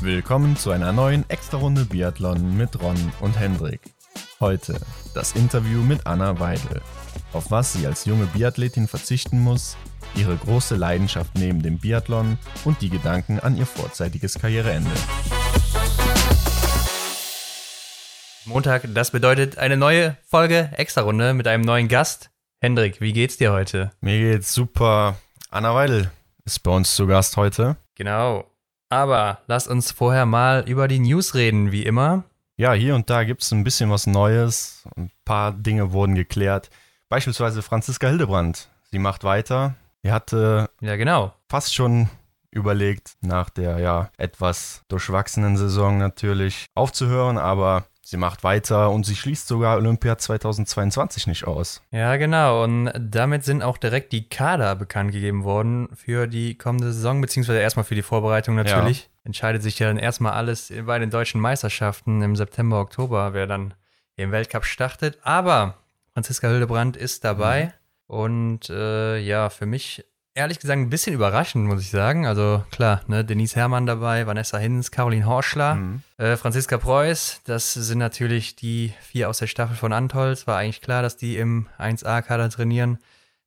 Willkommen zu einer neuen Extra-Runde Biathlon mit Ron und Hendrik. Heute das Interview mit Anna Weidel. Auf was sie als junge Biathletin verzichten muss, ihre große Leidenschaft neben dem Biathlon und die Gedanken an ihr vorzeitiges Karriereende. Montag, das bedeutet eine neue Folge Extra-Runde mit einem neuen Gast. Hendrik, wie geht's dir heute? Mir geht's super. Anna Weidel ist bei uns zu Gast heute. Genau. Aber lass uns vorher mal über die News reden, wie immer. Ja, hier und da gibt es ein bisschen was Neues. Ein paar Dinge wurden geklärt. Beispielsweise Franziska Hildebrand. Sie macht weiter. Sie hatte Ja, genau. fast schon überlegt, nach der ja etwas durchwachsenen Saison natürlich aufzuhören, aber sie macht weiter und sie schließt sogar Olympia 2022 nicht aus. Ja, genau. Und damit sind auch direkt die Kader bekannt gegeben worden für die kommende Saison, beziehungsweise erstmal für die Vorbereitung natürlich. Entscheidet sich ja dann erstmal alles bei den deutschen Meisterschaften im September, Oktober, wer dann im Weltcup startet. Aber Franziska Hildebrand ist dabei. Und äh, ja, für mich ehrlich gesagt ein bisschen überraschend, muss ich sagen. Also klar, ne, Denise Herrmann dabei, Vanessa Hinz, Caroline Horschler, Mhm. äh, Franziska Preuß. Das sind natürlich die vier aus der Staffel von Antolz. War eigentlich klar, dass die im 1A-Kader trainieren.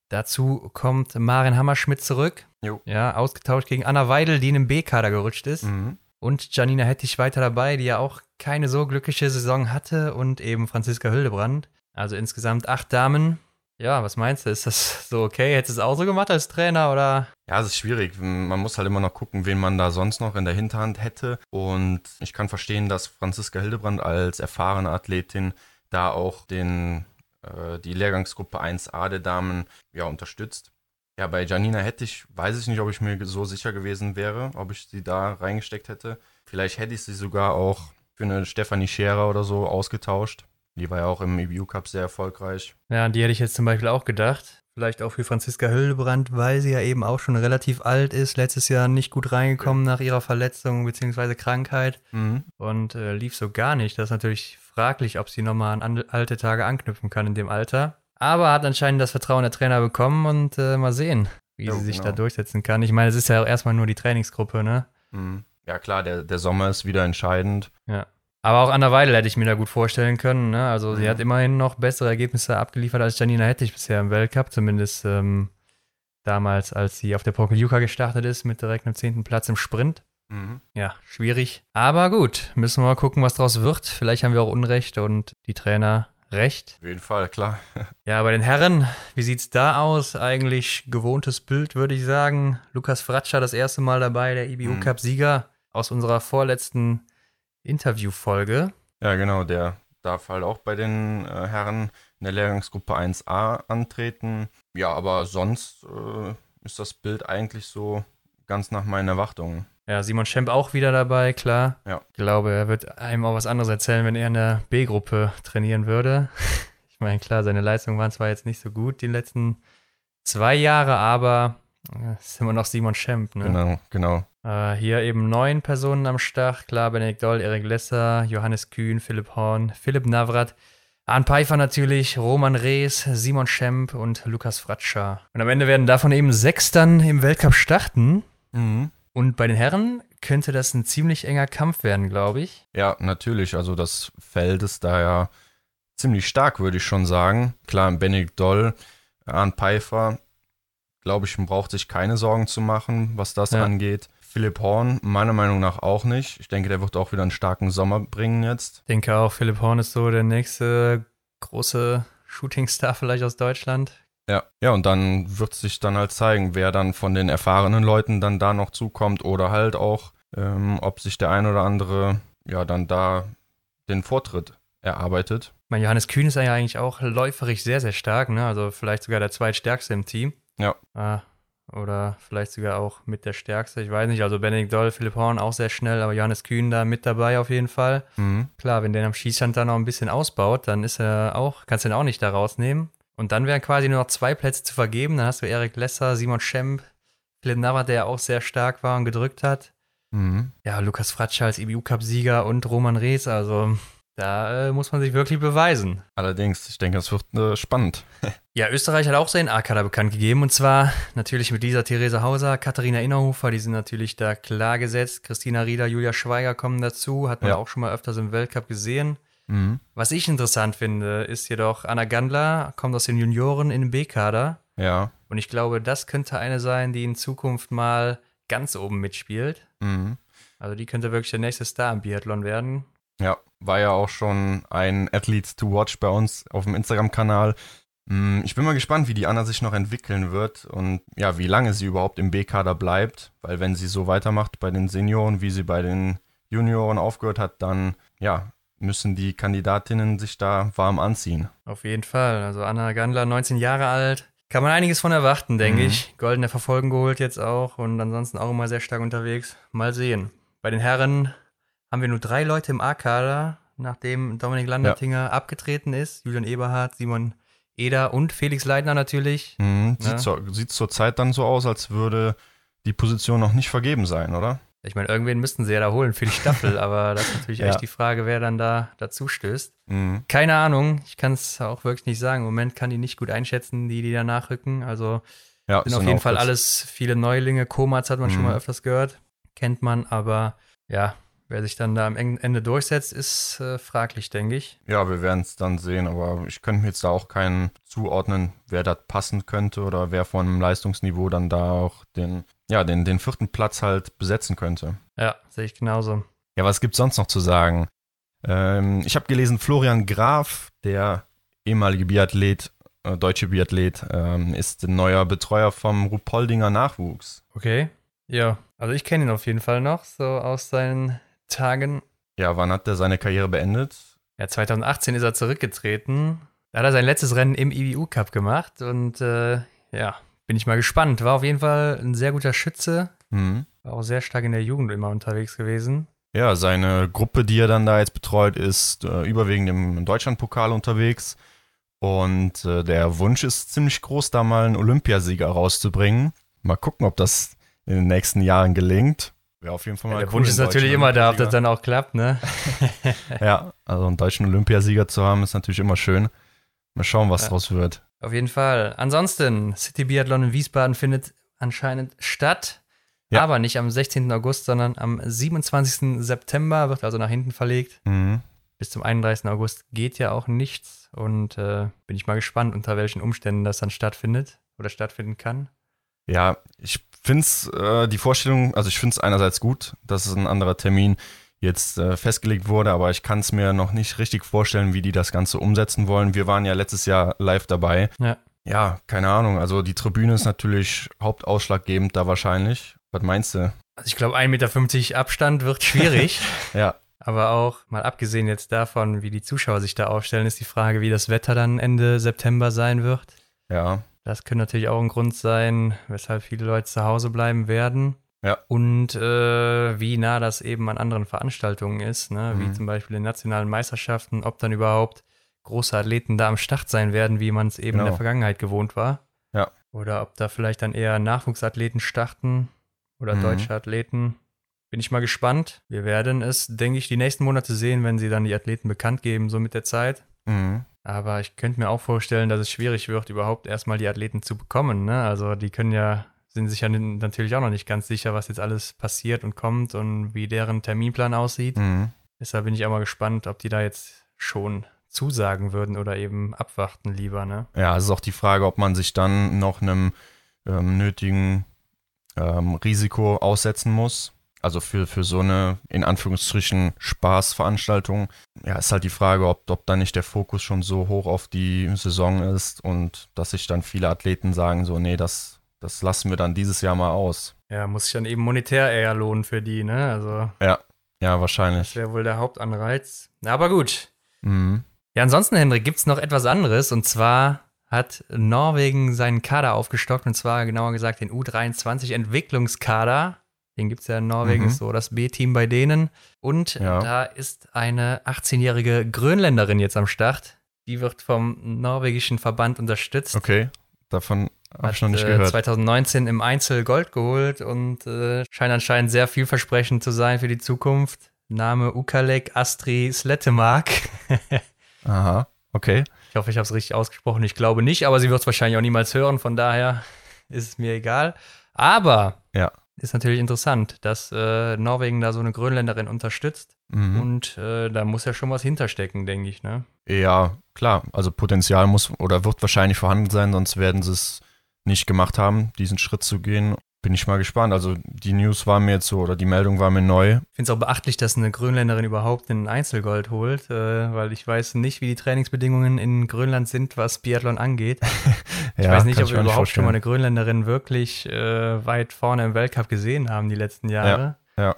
Dazu kommt Maren Hammerschmidt zurück. Jo. Ja, ausgetauscht gegen Anna Weidel, die in den B-Kader gerutscht ist. Mhm. Und Janina Hettich weiter dabei, die ja auch keine so glückliche Saison hatte. Und eben Franziska Hildebrand. Also insgesamt acht Damen. Ja, was meinst du? Ist das so okay? Hättest du es auch so gemacht als Trainer oder? Ja, es ist schwierig. Man muss halt immer noch gucken, wen man da sonst noch in der Hinterhand hätte. Und ich kann verstehen, dass Franziska Hildebrand als erfahrene Athletin da auch den, äh, die Lehrgangsgruppe 1a der Damen ja, unterstützt. Ja, bei Janina Hettich weiß ich nicht, ob ich mir so sicher gewesen wäre, ob ich sie da reingesteckt hätte. Vielleicht hätte ich sie sogar auch für eine Stefanie Scherer oder so ausgetauscht. Die war ja auch im EBU Cup sehr erfolgreich. Ja, an die hätte ich jetzt zum Beispiel auch gedacht. Vielleicht auch für Franziska Hildebrand, weil sie ja eben auch schon relativ alt ist. Letztes Jahr nicht gut reingekommen nach ihrer Verletzung bzw. Krankheit Mhm. und äh, lief so gar nicht. Das ist natürlich fraglich, ob sie nochmal an alte Tage anknüpfen kann in dem Alter. Aber hat anscheinend das Vertrauen der Trainer bekommen und äh, mal sehen, wie Jo, sie sich genau. da durchsetzen kann. Ich meine, es ist ja auch erstmal nur die Trainingsgruppe, ne? Mhm. Ja, klar, der, der Sommer ist wieder entscheidend. Ja. Aber auch Anna Weidel hätte ich mir da gut vorstellen können. Ne? Also sie Mhm. hat immerhin noch bessere Ergebnisse abgeliefert als Janina Hettich bisher im Weltcup. Zumindest ähm, damals, als sie auf der Pokeljuka gestartet ist mit direkt einem zehnten Platz im Sprint. Mhm. Ja, schwierig. Aber gut, müssen wir mal gucken, was draus wird. Vielleicht haben wir auch Unrecht und die Trainer recht. Auf jeden Fall, klar. Ja, bei den Herren, wie sieht's da aus? Eigentlich gewohntes Bild, würde ich sagen. Lukas Fratscher das erste Mal dabei, der IBU Mhm. Cup Sieger aus unserer vorletzten Interviewfolge. Ja, genau, der darf halt auch bei den äh, Herren in der Lehrgangsgruppe 1a antreten. Ja, aber sonst äh, ist das Bild eigentlich so ganz nach meinen Erwartungen. Ja, Simon Schemp auch wieder dabei, klar. Ja. Ich glaube, er wird einem auch was anderes erzählen, wenn er in der B-Gruppe trainieren würde. Ich meine, klar, seine Leistungen waren zwar jetzt nicht so gut die letzten zwei Jahre, aber es ist immer noch Simon Schemp. Ne? Genau, genau. Äh, hier eben neun Personen am Start. Klar, Benedikt Doll, Erik Lesser, Johannes Kühn, Philipp Horn, Philipp Navrat, Arne Pfeiffer natürlich, Roman Rees, Simon Schemp und Lukas Fratscher. Und am Ende werden davon eben sechs dann im Weltcup starten. Mhm. Und bei den Herren könnte das ein ziemlich enger Kampf werden, glaube ich. Ja, natürlich. Also das Feld ist da ja ziemlich stark, würde ich schon sagen. Klar, Benedikt Doll, Arndt Pfeiffer, glaube ich, braucht sich keine Sorgen zu machen, was das Ja. angeht. Philipp Horn, meiner Meinung nach auch nicht. Ich denke, der wird auch wieder einen starken Sommer bringen jetzt. Ich denke auch, Philipp Horn ist so der nächste große Shootingstar vielleicht aus Deutschland. Ja, ja, und dann wird sich dann halt zeigen, wer dann von den erfahrenen Leuten dann da noch zukommt oder halt auch, ähm, ob sich der ein oder andere ja dann da den Vortritt erarbeitet. Ich meine, Johannes Kühn ist ja eigentlich auch läuferig sehr, sehr stark, ne? Also vielleicht sogar der zweitstärkste im Team. Ja. Ah, oder vielleicht sogar auch mit der stärkste, ich weiß nicht. Also Benedikt Doll, Philipp Horn auch sehr schnell, aber Johannes Kühn da mit dabei auf jeden Fall. Mhm. Klar, wenn der am Schießstand dann noch ein bisschen ausbaut, dann ist er auch, kannst du ihn auch nicht da rausnehmen. Und dann wären quasi nur noch zwei Plätze zu vergeben. Dann hast du Erik Lesser, Simon Schemp, Philipp Navrat, der auch sehr stark war und gedrückt hat. Mhm. Ja, Lukas Fratscher als EBU-Cup-Sieger und Roman Rees, also Da äh, muss man sich wirklich beweisen. Allerdings, ich denke, es wird äh, spannend. ja, Österreich hat auch seinen A-Kader bekannt gegeben. Und zwar natürlich mit Lisa Theresa Hauser, Katharina Innerhofer, die sind natürlich da klar gesetzt. Christina Rieder, Julia Schweiger kommen dazu. Hat man ja. auch schon mal öfters im Weltcup gesehen. Mhm. Was ich interessant finde, ist jedoch, Anna Gandler kommt aus den Junioren in den B-Kader. Ja. Und ich glaube, das könnte eine sein, die in Zukunft mal ganz oben mitspielt. Mhm. Also die könnte wirklich der nächste Star im Biathlon werden. Ja, war ja auch schon ein Athletes to Watch bei uns auf dem Instagram-Kanal. Mm, ich bin mal gespannt, wie die Anna sich noch entwickeln wird und ja, wie lange sie überhaupt im B-Kader bleibt, weil wenn sie so weitermacht bei den Senioren, wie sie bei den Junioren aufgehört hat, dann ja, müssen die Kandidatinnen sich da warm anziehen. Auf jeden Fall. Also Anna Gandler, 19 Jahre alt. Kann man einiges von erwarten, denke mhm. ich. Goldene Verfolgen geholt jetzt auch und ansonsten auch immer sehr stark unterwegs. Mal sehen. Bei den Herren haben wir nur drei Leute im A-Kader, nachdem Dominik Landertinger ja. abgetreten ist. Julian Eberhardt, Simon Eder und Felix Leitner natürlich. Mhm, sieht. Ne? sieht zur Zeit dann so aus, als würde die Position noch nicht vergeben sein, oder? Ich meine, irgendwen müssten sie ja da holen für die Staffel, aber das ist natürlich ja. echt die Frage, wer dann da dazu stößt. Mhm. Keine Ahnung, ich kann es auch wirklich nicht sagen. Im Moment kann die nicht gut einschätzen, die, die da nachrücken. Also ja, sind auf jeden Fall alles viele Neulinge. Komatz hat man mhm. schon mal öfters gehört, kennt man, aber ja, Wer sich dann da am Ende durchsetzt, ist äh, fraglich, denke ich. Ja, wir werden es dann sehen, aber ich könnte mir jetzt da auch keinen zuordnen, wer da passen könnte oder wer von einem Leistungsniveau dann da auch den, ja, den, den vierten Platz halt besetzen könnte. Ja, sehe ich genauso. Ja, was gibt es sonst noch zu sagen? Ähm, ich habe gelesen, Florian Graf, der ehemalige Biathlet, äh, deutsche Biathlet, ähm, ist neuer Betreuer vom Rupoldinger Nachwuchs. Okay. Ja, also ich kenne ihn auf jeden Fall noch, so aus seinen Tagen. Ja, wann hat er seine Karriere beendet? Ja, 2018 ist er zurückgetreten. Da hat er sein letztes Rennen im IBU e Cup gemacht und äh, ja, bin ich mal gespannt. War auf jeden Fall ein sehr guter Schütze. Mhm. War auch sehr stark in der Jugend immer unterwegs gewesen. Ja, seine Gruppe, die er dann da jetzt betreut, ist äh, überwiegend im Deutschlandpokal unterwegs. Und äh, der Wunsch ist ziemlich groß, da mal einen Olympiasieger rauszubringen. Mal gucken, ob das in den nächsten Jahren gelingt. Wäre auf jeden Fall mal ja, Der cool Wunsch ist natürlich immer da, ob das dann auch klappt, ne? ja, also einen deutschen Olympiasieger zu haben, ist natürlich immer schön. Mal schauen, was ja. draus wird. Auf jeden Fall. Ansonsten, City Biathlon in Wiesbaden findet anscheinend statt. Ja. Aber nicht am 16. August, sondern am 27. September, wird also nach hinten verlegt. Mhm. Bis zum 31. August geht ja auch nichts. Und äh, bin ich mal gespannt, unter welchen Umständen das dann stattfindet oder stattfinden kann. Ja, ich finde es äh, die Vorstellung, also ich finde es einerseits gut, dass es ein anderer Termin jetzt äh, festgelegt wurde, aber ich kann es mir noch nicht richtig vorstellen, wie die das Ganze umsetzen wollen. Wir waren ja letztes Jahr live dabei. Ja. Ja, keine Ahnung. Also die Tribüne ist natürlich hauptausschlaggebend da wahrscheinlich. Was meinst du? Also ich glaube, 1,50 Meter Abstand wird schwierig. ja. Aber auch mal abgesehen jetzt davon, wie die Zuschauer sich da aufstellen, ist die Frage, wie das Wetter dann Ende September sein wird. Ja. Das könnte natürlich auch ein Grund sein, weshalb viele Leute zu Hause bleiben werden. Ja. Und äh, wie nah das eben an anderen Veranstaltungen ist, ne? Mhm. wie zum Beispiel den nationalen Meisterschaften, ob dann überhaupt große Athleten da am Start sein werden, wie man es eben genau. in der genau. Vergangenheit gewohnt war. Ja. Oder ob da vielleicht dann eher Nachwuchsathleten starten oder mhm. deutsche Athleten. Bin ich mal gespannt. Wir werden es, denke ich, die nächsten Monate sehen, wenn sie dann die Athleten bekannt geben, so mit der Zeit. Mhm. Aber ich könnte mir auch vorstellen, dass es schwierig wird, überhaupt erstmal die Athleten zu bekommen. Ne? Also die können ja, sind sich ja natürlich auch noch nicht ganz sicher, was jetzt alles passiert und kommt und wie deren Terminplan aussieht. Mhm. Deshalb bin ich auch mal gespannt, ob die da jetzt schon zusagen würden oder eben abwarten lieber. Ne? Ja, es ist auch die Frage, ob man sich dann noch einem ähm, nötigen ähm, Risiko aussetzen muss. Also für, für so eine, in Anführungsstrichen, Spaßveranstaltung, ja, ist halt die Frage, ob, ob dann nicht der Fokus schon so hoch auf die Saison ist und dass sich dann viele Athleten sagen, so, nee, das, das lassen wir dann dieses Jahr mal aus. Ja, muss sich dann eben monetär eher lohnen für die, ne? Also. Ja, ja, wahrscheinlich. Das wäre wohl der Hauptanreiz. Aber gut. Mhm. Ja, ansonsten, Hendrik, gibt es noch etwas anderes und zwar hat Norwegen seinen Kader aufgestockt und zwar genauer gesagt den U23 Entwicklungskader den gibt es ja in Norwegen, mhm. ist so das B-Team bei denen. Und ja. da ist eine 18-jährige Grönländerin jetzt am Start. Die wird vom norwegischen Verband unterstützt. Okay, davon habe ich noch nicht äh, gehört. 2019 im Einzel Gold geholt und äh, scheint anscheinend sehr vielversprechend zu sein für die Zukunft. Name Ukalek Astri Slettemark. Aha, okay. Ich hoffe, ich habe es richtig ausgesprochen. Ich glaube nicht, aber sie wird es wahrscheinlich auch niemals hören. Von daher ist es mir egal. Aber ja. Ist natürlich interessant, dass äh, Norwegen da so eine Grönländerin unterstützt. Mhm. Und äh, da muss ja schon was hinterstecken, denke ich, ne? Ja, klar. Also Potenzial muss oder wird wahrscheinlich vorhanden sein, sonst werden sie es nicht gemacht haben, diesen Schritt zu gehen. Bin ich mal gespannt. Also die News war mir jetzt so, oder die Meldung war mir neu. Ich finde es auch beachtlich, dass eine Grönländerin überhaupt einen Einzelgold holt, äh, weil ich weiß nicht, wie die Trainingsbedingungen in Grönland sind, was Biathlon angeht. ich ja, weiß nicht, ob wir überhaupt schon mal eine Grönländerin wirklich äh, weit vorne im Weltcup gesehen haben die letzten Jahre. Ja, ja.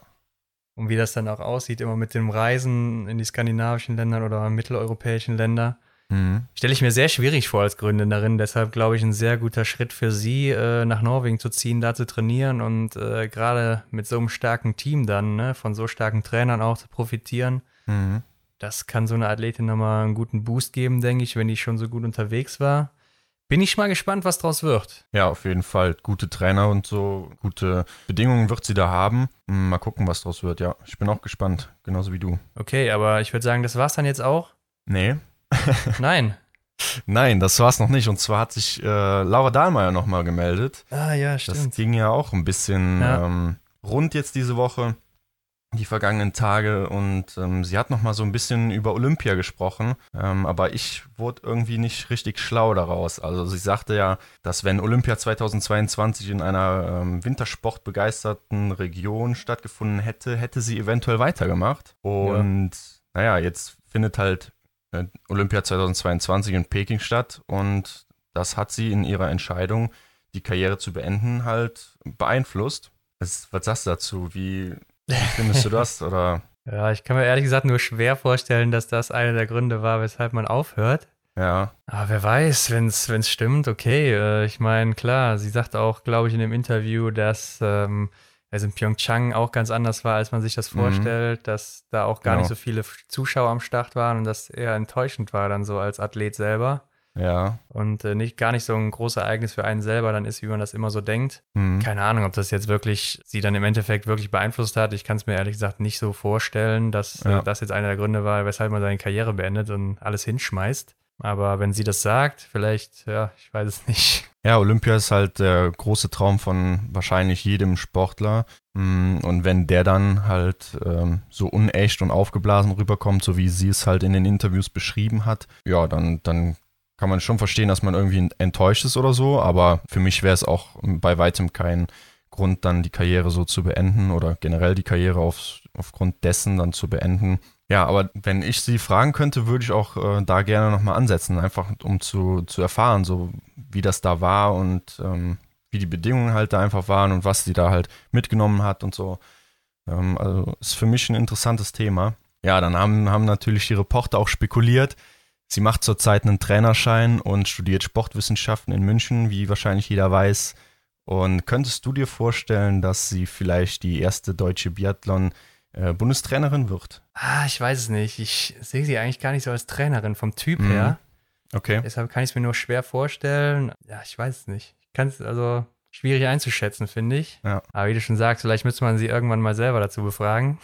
Und wie das dann auch aussieht, immer mit dem Reisen in die skandinavischen Länder oder mitteleuropäischen Länder. Mhm. Stelle ich mir sehr schwierig vor als Gründenderin. Deshalb glaube ich, ein sehr guter Schritt für sie, äh, nach Norwegen zu ziehen, da zu trainieren und äh, gerade mit so einem starken Team dann, ne, von so starken Trainern auch zu profitieren. Mhm. Das kann so eine Athletin nochmal einen guten Boost geben, denke ich, wenn die schon so gut unterwegs war. Bin ich mal gespannt, was draus wird. Ja, auf jeden Fall. Gute Trainer und so, gute Bedingungen wird sie da haben. Mal gucken, was draus wird. Ja, ich bin auch gespannt, genauso wie du. Okay, aber ich würde sagen, das war's dann jetzt auch. Nee, Nein. Nein, das war es noch nicht. Und zwar hat sich äh, Laura Dahlmeier nochmal gemeldet. Ah ja, stimmt. Das ging ja auch ein bisschen ja. ähm, rund jetzt diese Woche, die vergangenen Tage. Und ähm, sie hat nochmal so ein bisschen über Olympia gesprochen. Ähm, aber ich wurde irgendwie nicht richtig schlau daraus. Also sie sagte ja, dass wenn Olympia 2022 in einer ähm, wintersportbegeisterten Region stattgefunden hätte, hätte sie eventuell weitergemacht. Und ja. naja, jetzt findet halt Olympia 2022 in Peking statt und das hat sie in ihrer Entscheidung, die Karriere zu beenden, halt beeinflusst. Was, was sagst du dazu? Wie, wie findest du das? Oder? Ja, ich kann mir ehrlich gesagt nur schwer vorstellen, dass das einer der Gründe war, weshalb man aufhört. Ja. Aber wer weiß, wenn es stimmt, okay. Äh, ich meine, klar, sie sagt auch, glaube ich, in dem Interview, dass ähm, es in Pyeongchang auch ganz anders war, als man sich das mhm. vorstellt, mhm. dass da auch gar genau. nicht so viele Zuschauer am Start waren und das eher enttäuschend war dann so als Athlet selber. Ja. Und äh, nicht gar nicht so ein großes Ereignis für einen selber dann ist, wie man das immer so denkt. Mhm. Keine Ahnung, ob das jetzt wirklich sie dann im Endeffekt wirklich beeinflusst hat. Ich kann es mir ehrlich gesagt nicht so vorstellen, dass äh, ja. äh, das jetzt einer der Gründe war, weshalb man seine Karriere beendet und alles hinschmeißt. Aber wenn sie das sagt, vielleicht, ja, ich weiß es nicht. Ja, Olympia ist halt der große Traum von wahrscheinlich jedem Sportler. Mm, und wenn der dann halt ähm, so unecht und aufgeblasen rüberkommt, so wie sie es halt in den Interviews beschrieben hat, ja, dann, dann kann man schon verstehen, dass man irgendwie enttäuscht ist oder so. Aber für mich wäre es auch bei weitem kein Grund, dann die Karriere so zu beenden oder generell die Karriere auf, aufgrund dessen dann zu beenden. Ja, aber wenn ich sie fragen könnte, würde ich auch äh, da gerne nochmal ansetzen, einfach um zu, zu erfahren, so wie das da war und ähm, wie die Bedingungen halt da einfach waren und was sie da halt mitgenommen hat und so. Ähm, also ist für mich ein interessantes Thema. Ja, dann haben, haben natürlich die Reporter auch spekuliert. Sie macht zurzeit einen Trainerschein und studiert Sportwissenschaften in München, wie wahrscheinlich jeder weiß. Und könntest du dir vorstellen, dass sie vielleicht die erste deutsche Biathlon- äh, Bundestrainerin wird? Ah, ich weiß es nicht. Ich sehe sie eigentlich gar nicht so als Trainerin vom Typ mhm. her. Okay. Deshalb kann ich es mir nur schwer vorstellen. Ja, ich weiß es nicht. Ich kann es also schwierig einzuschätzen, finde ich. Ja. Aber wie du schon sagst, vielleicht müsste man sie irgendwann mal selber dazu befragen.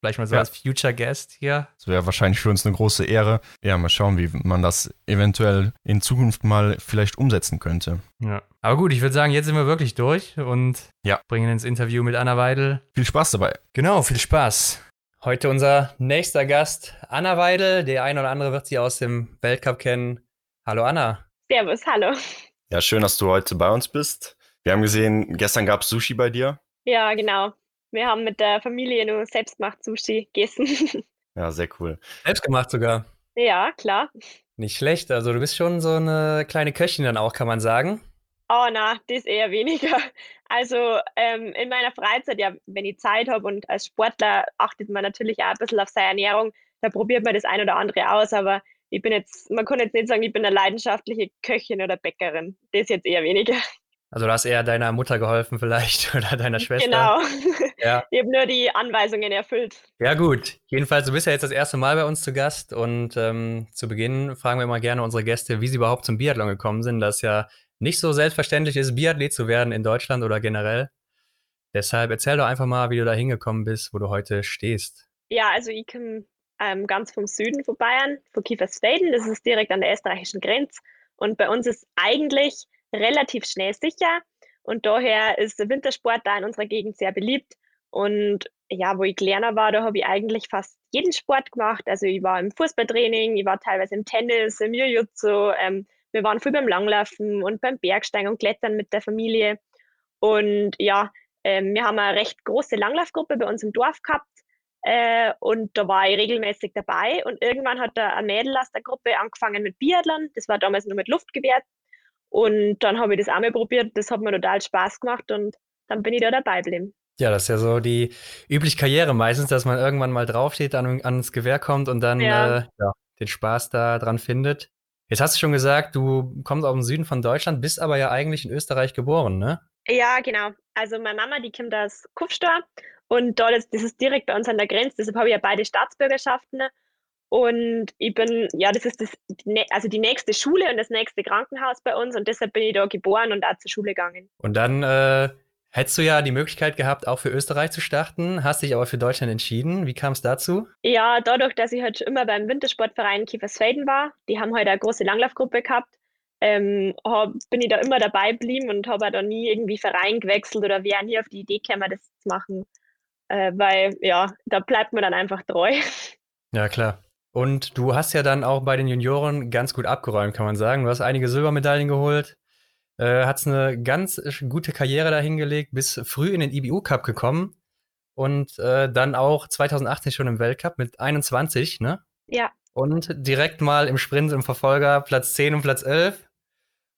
Vielleicht mal so ja. als Future Guest hier. Das wäre wahrscheinlich für uns eine große Ehre. Ja, mal schauen, wie man das eventuell in Zukunft mal vielleicht umsetzen könnte. Ja. Aber gut, ich würde sagen, jetzt sind wir wirklich durch und ja. bringen ins Interview mit Anna Weidel. Viel Spaß dabei. Genau, viel Spaß. Heute unser nächster Gast, Anna Weidel. Der eine oder andere wird sie aus dem Weltcup kennen. Hallo Anna. Servus, hallo. Ja, schön, dass du heute bei uns bist. Wir haben gesehen, gestern gab es Sushi bei dir. Ja, genau. Wir haben mit der Familie nur selbstgemacht Sushi gegessen. Ja, sehr cool. Selbstgemacht sogar. Ja, klar. Nicht schlecht. Also du bist schon so eine kleine Köchin dann auch, kann man sagen. Oh na, das eher weniger. Also ähm, in meiner Freizeit, ja, wenn ich Zeit habe und als Sportler achtet man natürlich auch ein bisschen auf seine Ernährung. Da probiert man das ein oder andere aus, aber ich bin jetzt, man kann jetzt nicht sagen, ich bin eine leidenschaftliche Köchin oder Bäckerin. Das jetzt eher weniger. Also du hast eher deiner Mutter geholfen vielleicht oder deiner Schwester. Genau. Ja. Ich habe nur die Anweisungen erfüllt. Ja gut. Jedenfalls, du bist ja jetzt das erste Mal bei uns zu Gast und ähm, zu Beginn fragen wir immer gerne unsere Gäste, wie sie überhaupt zum Biathlon gekommen sind. Das ja nicht so selbstverständlich ist, Biathlet zu werden in Deutschland oder generell. Deshalb erzähl doch einfach mal, wie du da hingekommen bist, wo du heute stehst. Ja, also ich komme ähm, ganz vom Süden von Bayern, von Kiefersfelden. Das ist direkt an der österreichischen Grenze. Und bei uns ist eigentlich relativ schnell sicher. Und daher ist der Wintersport da in unserer Gegend sehr beliebt. Und ja, wo ich kleiner war, da habe ich eigentlich fast jeden Sport gemacht. Also ich war im Fußballtraining, ich war teilweise im Tennis, im Jiu-Jitsu. Ähm, wir waren viel beim Langlaufen und beim Bergsteigen und Klettern mit der Familie. Und ja, ähm, wir haben eine recht große Langlaufgruppe bei uns im Dorf gehabt. Äh, und da war ich regelmäßig dabei. Und irgendwann hat da ein Mädel aus der Gruppe angefangen mit Biathlon. Das war damals nur mit Luftgewehr. Und dann habe ich das auch mal probiert. Das hat mir total Spaß gemacht und dann bin ich da dabei geblieben. Ja, das ist ja so die übliche Karriere meistens, dass man irgendwann mal draufsteht, an, ans Gewehr kommt und dann ja. Äh, ja, den Spaß da dran findet. Jetzt hast du schon gesagt, du kommst aus dem Süden von Deutschland, bist aber ja eigentlich in Österreich geboren, ne? Ja, genau. Also meine Mama, die kommt aus Kufstor und dort ist, das ist direkt bei uns an der Grenze, deshalb habe ich ja beide Staatsbürgerschaften. Und ich bin, ja, das ist das, also die nächste Schule und das nächste Krankenhaus bei uns und deshalb bin ich da geboren und auch zur Schule gegangen. Und dann äh, hättest du ja die Möglichkeit gehabt, auch für Österreich zu starten, hast dich aber für Deutschland entschieden. Wie kam es dazu? Ja, dadurch, dass ich halt immer beim Wintersportverein Kiefersfelden war, die haben halt eine große Langlaufgruppe gehabt, ähm, hab, bin ich da immer dabei geblieben und habe da nie irgendwie Verein gewechselt oder wäre nie auf die Idee gekommen, das zu machen. Äh, weil, ja, da bleibt man dann einfach treu. Ja, klar. Und du hast ja dann auch bei den Junioren ganz gut abgeräumt, kann man sagen. Du hast einige Silbermedaillen geholt, äh, hast eine ganz gute Karriere dahingelegt, bist früh in den IBU Cup gekommen und äh, dann auch 2018 schon im Weltcup mit 21, ne? Ja. Und direkt mal im Sprint im Verfolger Platz 10 und Platz 11.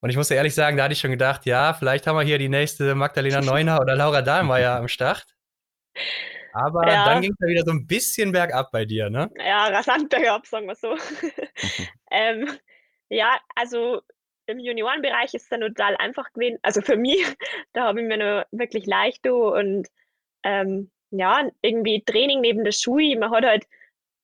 Und ich muss dir ehrlich sagen, da hatte ich schon gedacht, ja, vielleicht haben wir hier die nächste Magdalena Neuner oder Laura Dahlmeier am Start. Aber ja. dann ging es ja wieder so ein bisschen bergab bei dir, ne? Ja, rasant bergab, sagen wir so. ähm, ja, also im Juniorenbereich ist es dann total einfach gewesen. Also für mich, da habe ich mir nur wirklich leicht und ähm, ja, irgendwie Training neben der Schule. Man hat halt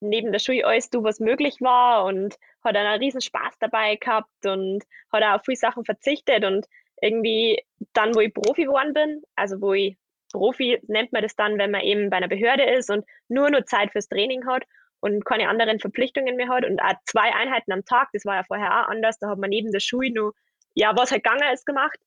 neben der Schule alles du, was möglich war und hat dann einen riesen Spaß dabei gehabt und hat auch auf viele Sachen verzichtet und irgendwie dann, wo ich Profi geworden bin, also wo ich Profi nennt man das dann, wenn man eben bei einer Behörde ist und nur nur Zeit fürs Training hat und keine anderen Verpflichtungen mehr hat und auch zwei Einheiten am Tag, das war ja vorher auch anders, da hat man neben der Schule nur, ja, was halt gegangen ist, gemacht.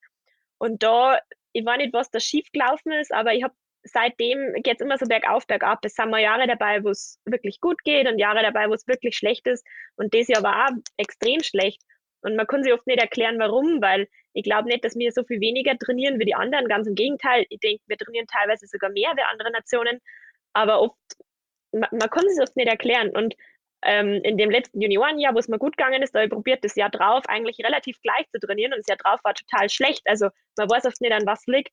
Und da, ich weiß nicht, was da schief gelaufen ist, aber ich habe seitdem geht immer so bergauf, bergab. Es sind mal Jahre dabei, wo es wirklich gut geht und Jahre dabei, wo es wirklich schlecht ist. Und das Jahr war auch extrem schlecht. Und man kann sich oft nicht erklären, warum, weil ich glaube nicht, dass wir so viel weniger trainieren wie die anderen. Ganz im Gegenteil. Ich denke, wir trainieren teilweise sogar mehr wie andere Nationen. Aber oft, man, man kann sich oft nicht erklären. Und ähm, in dem letzten Juniorenjahr, wo es mir gut gegangen ist, da habe ich probiert, das Jahr drauf eigentlich relativ gleich zu trainieren. Und das Jahr drauf war total schlecht. Also man weiß oft nicht, an was liegt.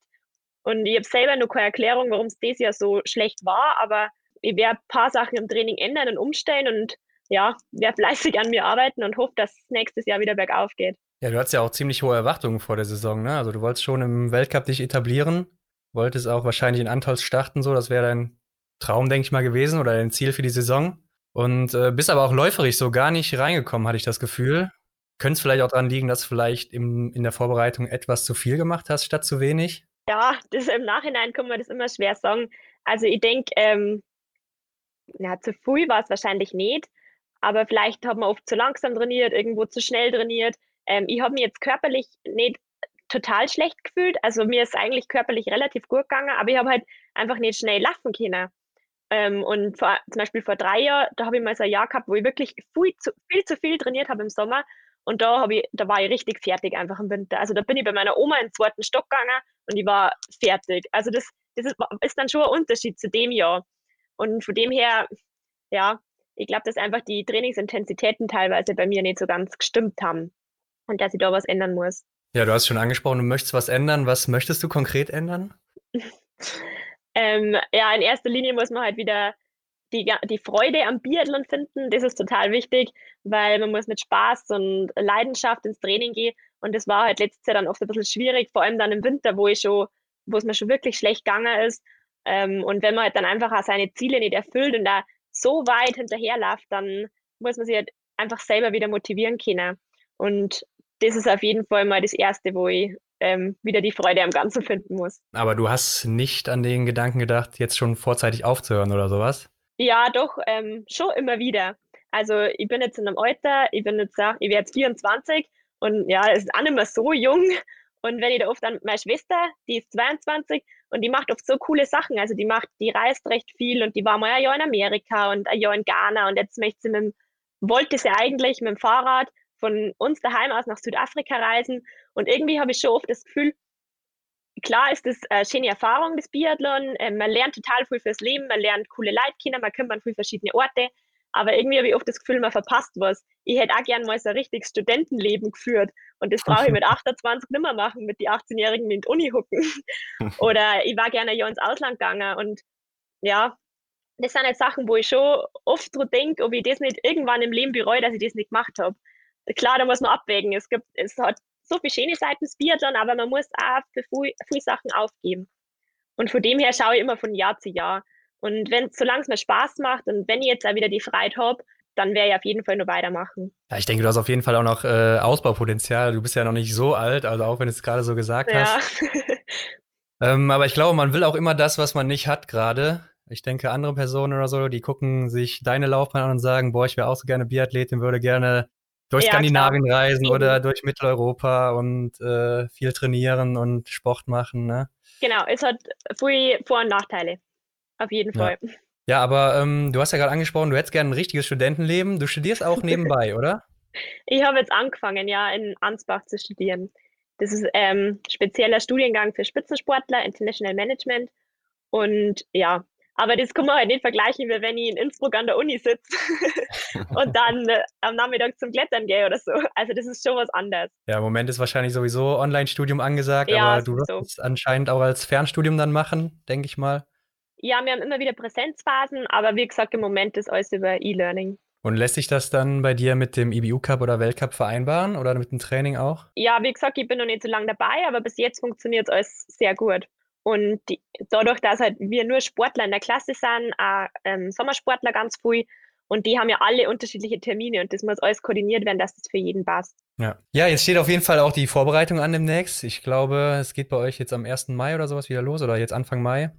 Und ich habe selber noch keine Erklärung, warum es das Jahr so schlecht war. Aber ich werde ein paar Sachen im Training ändern und umstellen und ja, werde fleißig an mir arbeiten und hoffe, dass es nächstes Jahr wieder bergauf geht. Ja, du hattest ja auch ziemlich hohe Erwartungen vor der Saison, ne? Also du wolltest schon im Weltcup dich etablieren, wolltest auch wahrscheinlich in Antals starten, so, das wäre dein Traum, denke ich mal, gewesen oder dein Ziel für die Saison. Und äh, bist aber auch läuferig so gar nicht reingekommen, hatte ich das Gefühl. Könnte es vielleicht auch daran liegen, dass du vielleicht im, in der Vorbereitung etwas zu viel gemacht hast, statt zu wenig? Ja, das im Nachhinein kann man das immer schwer sagen. Also ich denke, ähm, ja, zu früh war es wahrscheinlich nicht, aber vielleicht hat man oft zu langsam trainiert, irgendwo zu schnell trainiert. Ähm, ich habe mich jetzt körperlich nicht total schlecht gefühlt. Also mir ist eigentlich körperlich relativ gut gegangen, aber ich habe halt einfach nicht schnell laufen können. Ähm, und vor, zum Beispiel vor drei Jahren, da habe ich mal so ein Jahr gehabt, wo ich wirklich viel zu viel, zu viel trainiert habe im Sommer. Und da, ich, da war ich richtig fertig einfach im Winter. Also da bin ich bei meiner Oma in den zweiten Stock gegangen und ich war fertig. Also das, das ist, ist dann schon ein Unterschied zu dem Jahr. Und von dem her, ja, ich glaube, dass einfach die Trainingsintensitäten teilweise bei mir nicht so ganz gestimmt haben und dass ich da was ändern muss. Ja, du hast schon angesprochen, du möchtest was ändern. Was möchtest du konkret ändern? ähm, ja, in erster Linie muss man halt wieder die, die Freude am Biathlon finden. Das ist total wichtig, weil man muss mit Spaß und Leidenschaft ins Training gehen. Und das war halt letztes Jahr dann oft ein bisschen schwierig, vor allem dann im Winter, wo ich schon, wo es mir schon wirklich schlecht gegangen ist. Ähm, und wenn man halt dann einfach auch seine Ziele nicht erfüllt und da so weit hinterherläuft, dann muss man sich halt einfach selber wieder motivieren können. Und das ist auf jeden Fall mal das Erste, wo ich ähm, wieder die Freude am Ganzen finden muss. Aber du hast nicht an den Gedanken gedacht, jetzt schon vorzeitig aufzuhören oder sowas? Ja, doch, ähm, schon immer wieder. Also ich bin jetzt in einem Alter, ich bin jetzt, ich werde jetzt 24 und ja, es ist auch nicht mehr so jung. Und wenn ich da oft an meine Schwester, die ist 22 und die macht oft so coole Sachen. Also die macht, die reist recht viel und die war mal ein Jahr in Amerika und ein Jahr in Ghana und jetzt möchte sie mit dem, wollte sie eigentlich mit dem Fahrrad von uns daheim aus nach Südafrika reisen. Und irgendwie habe ich schon oft das Gefühl, klar ist das eine schöne Erfahrung, das Biathlon. Ähm, man lernt total viel fürs Leben, man lernt coole Leute kennen, man kommt an viele verschiedene Orte. Aber irgendwie habe ich oft das Gefühl, man verpasst was. Ich hätte auch gerne mal so ein richtiges Studentenleben geführt. Und das brauche ich mit 28 nicht mehr machen, mit die 18-Jährigen in die Uni hucken. Oder ich war gerne ja ins Ausland gegangen. Und ja, das sind jetzt Sachen, wo ich schon oft drüber denke, ob ich das nicht irgendwann im Leben bereue, dass ich das nicht gemacht habe. Klar, da muss man abwägen. Es gibt, es hat so viele schöne Seiten des Biathlon, aber man muss auch für viele, viele Sachen aufgeben. Und von dem her schaue ich immer von Jahr zu Jahr. Und wenn, solange es mir Spaß macht und wenn ich jetzt auch wieder die Freiheit habe, dann werde ich auf jeden Fall nur weitermachen. Ja, ich denke, du hast auf jeden Fall auch noch äh, Ausbaupotenzial. Du bist ja noch nicht so alt, also auch wenn du es gerade so gesagt ja. hast. ähm, aber ich glaube, man will auch immer das, was man nicht hat gerade. Ich denke, andere Personen oder so, die gucken sich deine Laufbahn an und sagen, boah, ich wäre auch so gerne Biathletin, würde gerne durch ja, Skandinavien klar. reisen mhm. oder durch Mitteleuropa und äh, viel trainieren und Sport machen. Ne? Genau, es hat viel Vor- und Nachteile. Auf jeden Fall. Ja, ja aber ähm, du hast ja gerade angesprochen, du hättest gerne ein richtiges Studentenleben. Du studierst auch nebenbei, oder? Ich habe jetzt angefangen, ja, in Ansbach zu studieren. Das ist ähm, spezieller Studiengang für Spitzensportler, International Management. Und ja, aber das kann man halt nicht vergleichen, wie wenn ich in Innsbruck an der Uni sitze und dann äh, am Nachmittag zum Klettern gehe oder so. Also das ist schon was anderes. Ja, im Moment ist wahrscheinlich sowieso Online-Studium angesagt, ja, aber du wirst so. es anscheinend auch als Fernstudium dann machen, denke ich mal. Ja, wir haben immer wieder Präsenzphasen, aber wie gesagt, im Moment ist alles über E-Learning. Und lässt sich das dann bei dir mit dem IBU Cup oder Weltcup vereinbaren oder mit dem Training auch? Ja, wie gesagt, ich bin noch nicht so lange dabei, aber bis jetzt funktioniert es alles sehr gut. Und die, dadurch, dass halt wir nur Sportler in der Klasse sind, auch ähm, Sommersportler ganz viel, und die haben ja alle unterschiedliche Termine und das muss alles koordiniert werden, dass das für jeden passt. Ja. ja, jetzt steht auf jeden Fall auch die Vorbereitung an demnächst. Ich glaube, es geht bei euch jetzt am 1. Mai oder sowas wieder los oder jetzt Anfang Mai.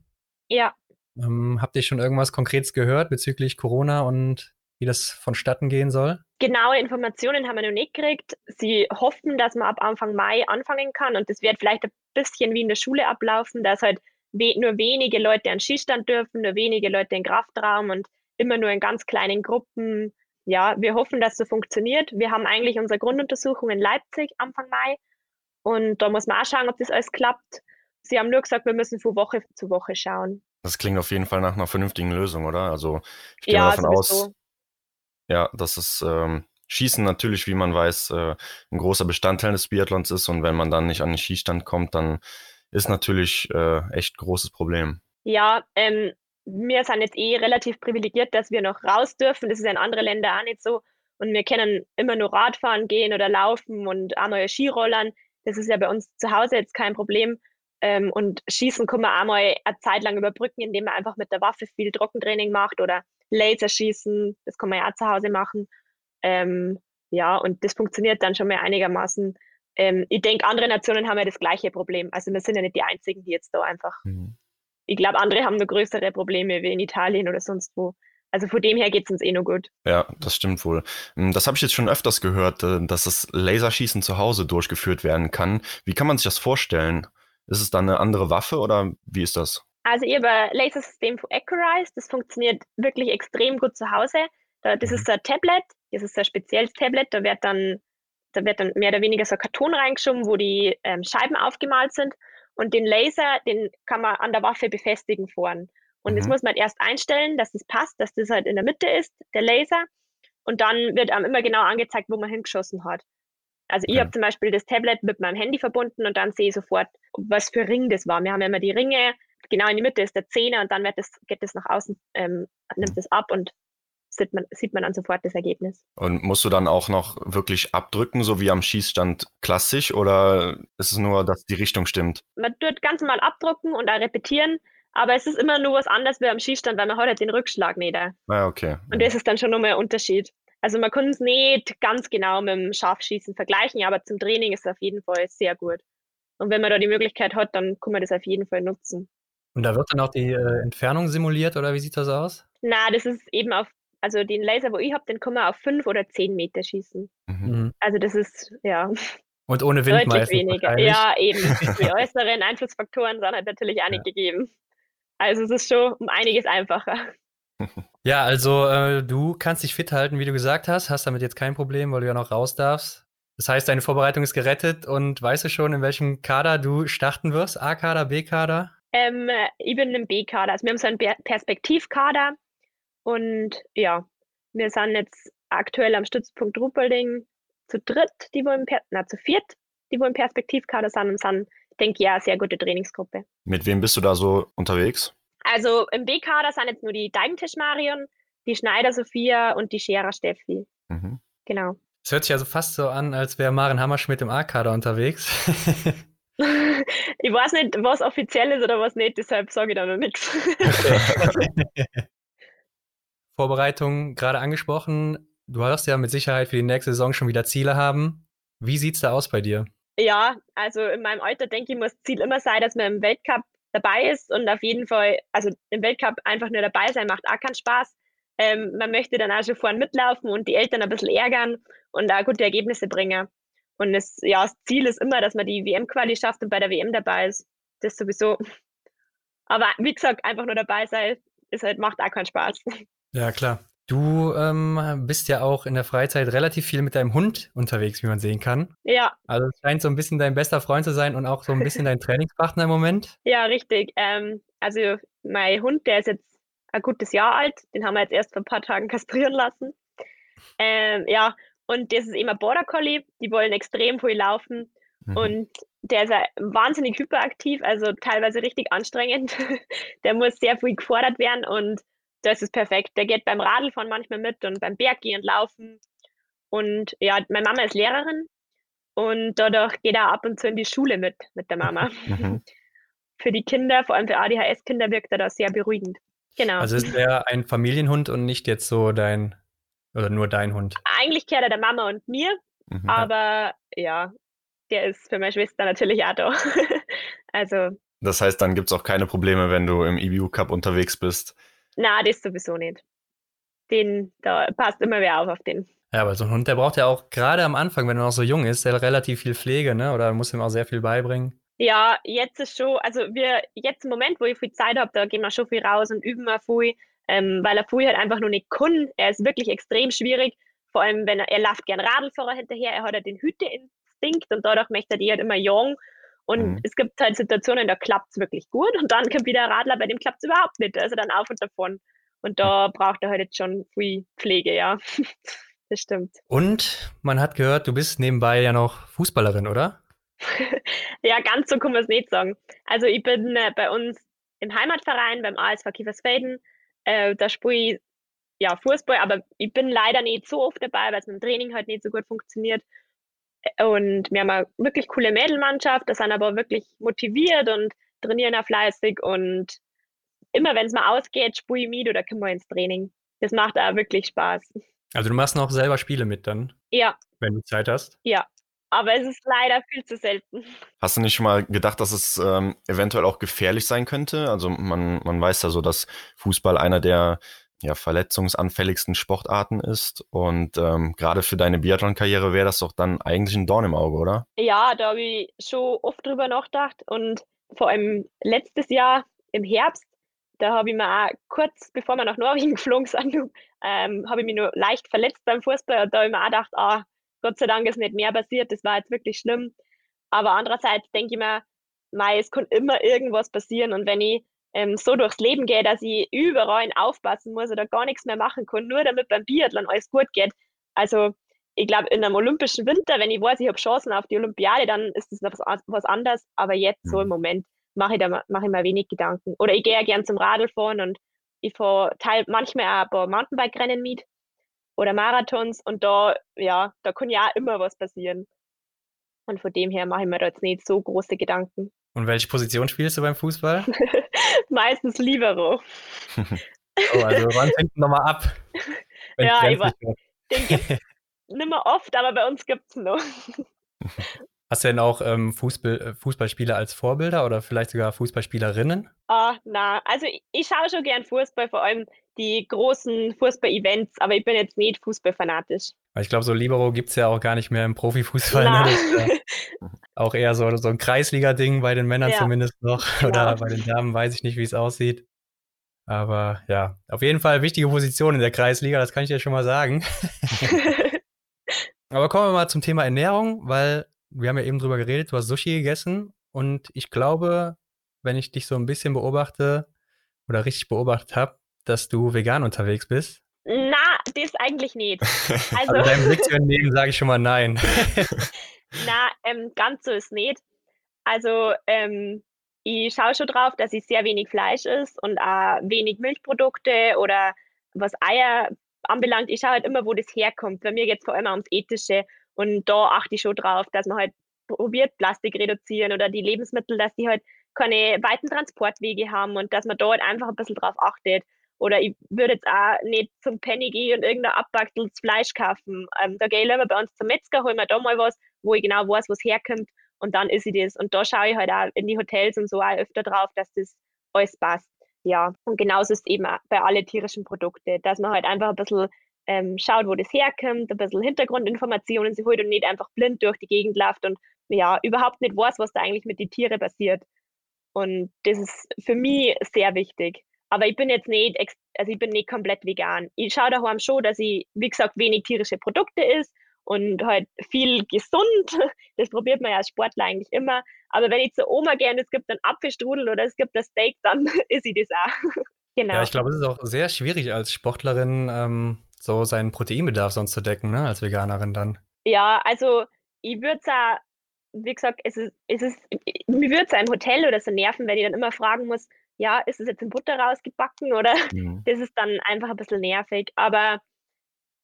Ja. Ähm, habt ihr schon irgendwas Konkretes gehört bezüglich Corona und wie das vonstatten gehen soll? Genaue Informationen haben wir noch nicht gekriegt. Sie hoffen, dass man ab Anfang Mai anfangen kann und das wird vielleicht ein bisschen wie in der Schule ablaufen, dass halt we nur wenige Leute an Skistand dürfen, nur wenige Leute in Kraftraum und immer nur in ganz kleinen Gruppen. Ja, wir hoffen, dass so funktioniert. Wir haben eigentlich unsere Grunduntersuchung in Leipzig Anfang Mai und da muss man auch schauen, ob das alles klappt. Sie haben nur gesagt, wir müssen von Woche zu Woche schauen. Das klingt auf jeden Fall nach einer vernünftigen Lösung, oder? Also ich gehe ja, davon aus, ja, dass es ähm, Schießen natürlich, wie man weiß, äh, ein großer Bestandteil des Biathlons ist und wenn man dann nicht an den Schießstand kommt, dann ist natürlich äh, echt großes Problem. Ja, ähm, wir sind jetzt eh relativ privilegiert, dass wir noch raus dürfen. Das ist ja in anderen Ländern auch nicht so. Und wir können immer nur Radfahren gehen oder laufen und auch mal Skirollern. Das ist ja bei uns zu Hause jetzt kein Problem. Ähm, und Schießen kann man auch mal eine Zeit lang überbrücken, indem man einfach mit der Waffe viel Trockentraining macht oder Laserschießen. Das kann man ja auch zu Hause machen. Ähm, ja, und das funktioniert dann schon mal einigermaßen. Ähm, ich denke, andere Nationen haben ja das gleiche Problem. Also wir sind ja nicht die Einzigen, die jetzt da einfach. Mhm. Ich glaube, andere haben nur größere Probleme wie in Italien oder sonst wo. Also von dem her geht es uns eh nur gut. Ja, das stimmt wohl. Hm, das habe ich jetzt schon öfters gehört, äh, dass das Laserschießen zu Hause durchgeführt werden kann. Wie kann man sich das vorstellen? Ist es dann eine andere Waffe oder wie ist das? Also ich habe ein Lasersystem von Acurize, das funktioniert wirklich extrem gut zu Hause. Das ist mhm. ein Tablet, das ist ein spezielles Tablet, da wird dann, da wird dann mehr oder weniger so ein Karton reingeschoben, wo die ähm, Scheiben aufgemalt sind. Und den Laser, den kann man an der Waffe befestigen vorn. Und mhm. das muss man erst einstellen, dass das passt, dass das halt in der Mitte ist, der Laser. Und dann wird einem immer genau angezeigt, wo man hingeschossen hat. Also ich ja. habe zum Beispiel das Tablet mit meinem Handy verbunden und dann sehe ich sofort, was für Ring das war. Wir haben ja immer die Ringe, genau in die Mitte ist der Zehner und dann wird das, geht das nach außen, ähm, nimmt das ab und sieht man, sieht man dann sofort das Ergebnis. Und musst du dann auch noch wirklich abdrücken, so wie am Schießstand klassisch, oder ist es nur, dass die Richtung stimmt? Man tut ganz normal abdrucken und auch repetieren, aber es ist immer nur was anderes wie am Schießstand, weil man hat halt den Rückschlag nicht. Ah, okay. Und das ist dann schon nochmal ein Unterschied. Also man kann es nicht ganz genau mit dem Scharfschießen vergleichen, aber zum Training ist es auf jeden Fall sehr gut. Und wenn man da die Möglichkeit hat, dann kann man das auf jeden Fall nutzen. Und da wird dann auch die äh, Entfernung simuliert oder wie sieht das aus? Na, das ist eben auf, also den Laser, wo ich habe, den kann man auf fünf oder zehn Meter schießen. Mhm. Also das ist, ja. Und ohne Wind Deutlich weniger. Ja, eben. Die äußeren Einflussfaktoren sind halt natürlich auch nicht ja. gegeben. Also es ist schon um einiges einfacher. Ja, also äh, du kannst dich fit halten, wie du gesagt hast, hast damit jetzt kein Problem, weil du ja noch raus darfst. Das heißt, deine Vorbereitung ist gerettet und weißt du schon, in welchem Kader du starten wirst? A-Kader, B-Kader? Ähm, ich bin im B-Kader. Also wir haben so einen Perspektivkader und ja, wir sind jetzt aktuell am Stützpunkt Ruppolding zu dritt, die wohl im per na, zu viert, die wohl im Perspektivkader sind und sind, denke ich, ja, eine sehr gute Trainingsgruppe. Mit wem bist du da so unterwegs? Also im B-Kader sind jetzt nur die Deigentisch Marion, die Schneider Sophia und die Scherer Steffi. Mhm. Genau. Es hört sich also fast so an, als wäre Maren Hammerschmidt im A-Kader unterwegs. ich weiß nicht, was offiziell ist oder was nicht, deshalb sage ich da noch nichts. Vorbereitung gerade angesprochen. Du hast ja mit Sicherheit für die nächste Saison schon wieder Ziele haben. Wie sieht es da aus bei dir? Ja, also in meinem Alter denke ich, muss Ziel immer sein, dass man im Weltcup dabei ist und auf jeden Fall, also im Weltcup einfach nur dabei sein, macht auch keinen Spaß. Ähm, man möchte dann auch schon vorne mitlaufen und die Eltern ein bisschen ärgern und da gute Ergebnisse bringen. Und das, ja, das Ziel ist immer, dass man die WM-Quali schafft und bei der WM dabei ist. Das sowieso. Aber wie gesagt, einfach nur dabei sein, ist halt, macht auch keinen Spaß. Ja, klar. Du ähm, bist ja auch in der Freizeit relativ viel mit deinem Hund unterwegs, wie man sehen kann. Ja. Also es scheint so ein bisschen dein bester Freund zu sein und auch so ein bisschen dein Trainingspartner im Moment. Ja, richtig. Ähm, also mein Hund, der ist jetzt ein gutes Jahr alt. Den haben wir jetzt erst vor ein paar Tagen kastrieren lassen. Ähm, ja, und das ist immer Border Collie. Die wollen extrem viel laufen. Mhm. Und der ist wahnsinnig hyperaktiv, also teilweise richtig anstrengend. der muss sehr viel gefordert werden und das ist perfekt. Der geht beim Radlfahren manchmal mit und beim Berggehen laufen. Und ja, meine Mama ist Lehrerin und dadurch geht er ab und zu in die Schule mit, mit der Mama. Mhm. Für die Kinder, vor allem für ADHS-Kinder, wirkt er da sehr beruhigend. Genau. Also ist er ein Familienhund und nicht jetzt so dein, oder nur dein Hund? Eigentlich kehrt er der Mama und mir, mhm. aber ja, der ist für meine Schwester natürlich auch da. also. Das heißt, dann gibt es auch keine Probleme, wenn du im EBU Cup unterwegs bist, na, das sowieso nicht. Den, da passt immer wer auf auf den. Ja, aber so ein Hund, der braucht ja auch gerade am Anfang, wenn er noch so jung ist, der relativ viel Pflege, ne? Oder muss ihm auch sehr viel beibringen. Ja, jetzt ist schon, also wir, jetzt im Moment, wo ich viel Zeit habe, da gehen wir schon viel raus und üben wir viel, ähm, weil er viel halt einfach nur nicht kann. Er ist wirklich extrem schwierig, vor allem wenn er, er läuft gern Radlfahrer hinterher, er hat halt den Hüteinstinkt und dadurch möchte er die halt immer jung. Und mhm. es gibt halt Situationen, da klappt es wirklich gut und dann kommt wieder ein Radler, bei dem klappt es überhaupt nicht. Also dann auf und davon. Und da braucht er halt jetzt schon viel Pflege, ja. das stimmt. Und man hat gehört, du bist nebenbei ja noch Fußballerin, oder? ja, ganz so kann man es nicht sagen. Also ich bin äh, bei uns im Heimatverein beim ASV Kiefersfelden. Äh, da spiele ich ja Fußball, aber ich bin leider nicht so oft dabei, weil es mit dem Training halt nicht so gut funktioniert. Und wir haben eine wirklich coole Mädelmannschaft, das sind aber wirklich motiviert und trainieren auch fleißig. Und immer wenn es mal ausgeht, spiele ich mit oder kommen wir ins Training. Das macht auch wirklich Spaß. Also du machst noch selber Spiele mit dann? Ja. Wenn du Zeit hast? Ja. Aber es ist leider viel zu selten. Hast du nicht schon mal gedacht, dass es ähm, eventuell auch gefährlich sein könnte? Also man, man weiß ja so, dass Fußball einer der ja, verletzungsanfälligsten Sportarten ist. Und ähm, gerade für deine Biathlon-Karriere wäre das doch dann eigentlich ein Dorn im Auge, oder? Ja, da habe ich schon oft drüber nachgedacht. Und vor allem letztes Jahr im Herbst, da habe ich mir auch kurz bevor wir nach Norwegen geflogen sind, ähm, habe ich mich nur leicht verletzt beim Fußball. Und da habe ich mir auch gedacht, ah, Gott sei Dank ist nicht mehr passiert, das war jetzt wirklich schlimm. Aber andererseits denke ich mir, mei, es kann immer irgendwas passieren. Und wenn ich ähm, so durchs Leben gehe, dass ich überall aufpassen muss oder gar nichts mehr machen kann, nur damit beim Biathlon alles gut geht. Also ich glaube, in einem olympischen Winter, wenn ich weiß, ich habe Chancen auf die Olympiade, dann ist das was, was anderes. Aber jetzt so im mhm. Moment mache ich, da, mach ich mir wenig Gedanken. Oder ich gehe ja gern zum Radlfahren und ich fahre manchmal auch ein paar Mountainbike-Rennen mit oder Marathons und da, ja, da kann ja immer was passieren. Und von dem her mache ich mir da jetzt nicht so große Gedanken. Und welche Position spielst du beim Fußball? Meistens Libero. oh, also ran hinten nochmal ab. Ja, ich war, den gibt es nicht mehr oft, aber bei uns gibt es noch. Hast du denn auch ähm, Fußball, äh, Fußballspieler als Vorbilder oder vielleicht sogar Fußballspielerinnen? Ah, na, also ich, ich schaue schon gern Fußball, vor allem die großen Fußball-Events, aber ich bin jetzt nicht fußballfanatisch. Ich glaube, so Libero gibt es ja auch gar nicht mehr im Profifußball. Ne? Ja auch eher so, so ein Kreisliga-Ding bei den Männern ja. zumindest noch. Genau. Oder bei den Damen weiß ich nicht, wie es aussieht. Aber ja, auf jeden Fall wichtige Position in der Kreisliga, das kann ich dir schon mal sagen. Aber kommen wir mal zum Thema Ernährung, weil wir haben ja eben drüber geredet, du hast Sushi gegessen und ich glaube, wenn ich dich so ein bisschen beobachte oder richtig beobachtet habe, dass du vegan unterwegs bist. Na, das eigentlich nicht. Also, also deinem Blick zu entnehmen, sage ich schon mal nein. Na, ähm, ganz so ist nicht. Also ähm, ich schaue schon drauf, dass es sehr wenig Fleisch ist und auch wenig Milchprodukte oder was Eier anbelangt. Ich schaue halt immer, wo das herkommt. Bei mir geht es vor allem ums Ethische und da achte ich schon drauf, dass man halt probiert, Plastik reduzieren oder die Lebensmittel, dass die halt keine weiten Transportwege haben und dass man dort halt einfach ein bisschen drauf achtet. Oder ich würde jetzt auch nicht zum Penny gehen und irgendein abbacktes Fleisch kaufen. Ähm, da gehe ich immer bei uns zum Metzger, hole mir da mal was, wo ich genau weiß, wo es herkommt und dann ist ich das. Und da schaue ich halt auch in die Hotels und so auch öfter drauf, dass das alles passt. Ja, und genauso ist es eben bei allen tierischen Produkten, dass man halt einfach ein bisschen ähm, schaut, wo das herkommt, ein bisschen Hintergrundinformationen sich holt und nicht einfach blind durch die Gegend läuft und ja, überhaupt nicht weiß, was da eigentlich mit den Tieren passiert. Und das ist für mich sehr wichtig. Aber ich bin jetzt nicht, also ich bin nicht komplett vegan. Ich schaue daheim schon, dass ich, wie gesagt, wenig tierische Produkte ist und halt viel gesund. Das probiert man ja als Sportler eigentlich immer. Aber wenn ich zur Oma gerne, es gibt einen Apfelstrudel oder es gibt das Steak, dann ist sie das auch. genau. Ja, ich glaube, es ist auch sehr schwierig als Sportlerin, ähm, so seinen Proteinbedarf sonst zu decken, ne? als Veganerin dann. Ja, also ich würde es auch, wie gesagt, es ist, es ist, mir würde es ein Hotel oder so nerven, wenn ich dann immer fragen muss, ja, ist es jetzt in Butter rausgebacken oder mhm. das ist dann einfach ein bisschen nervig. Aber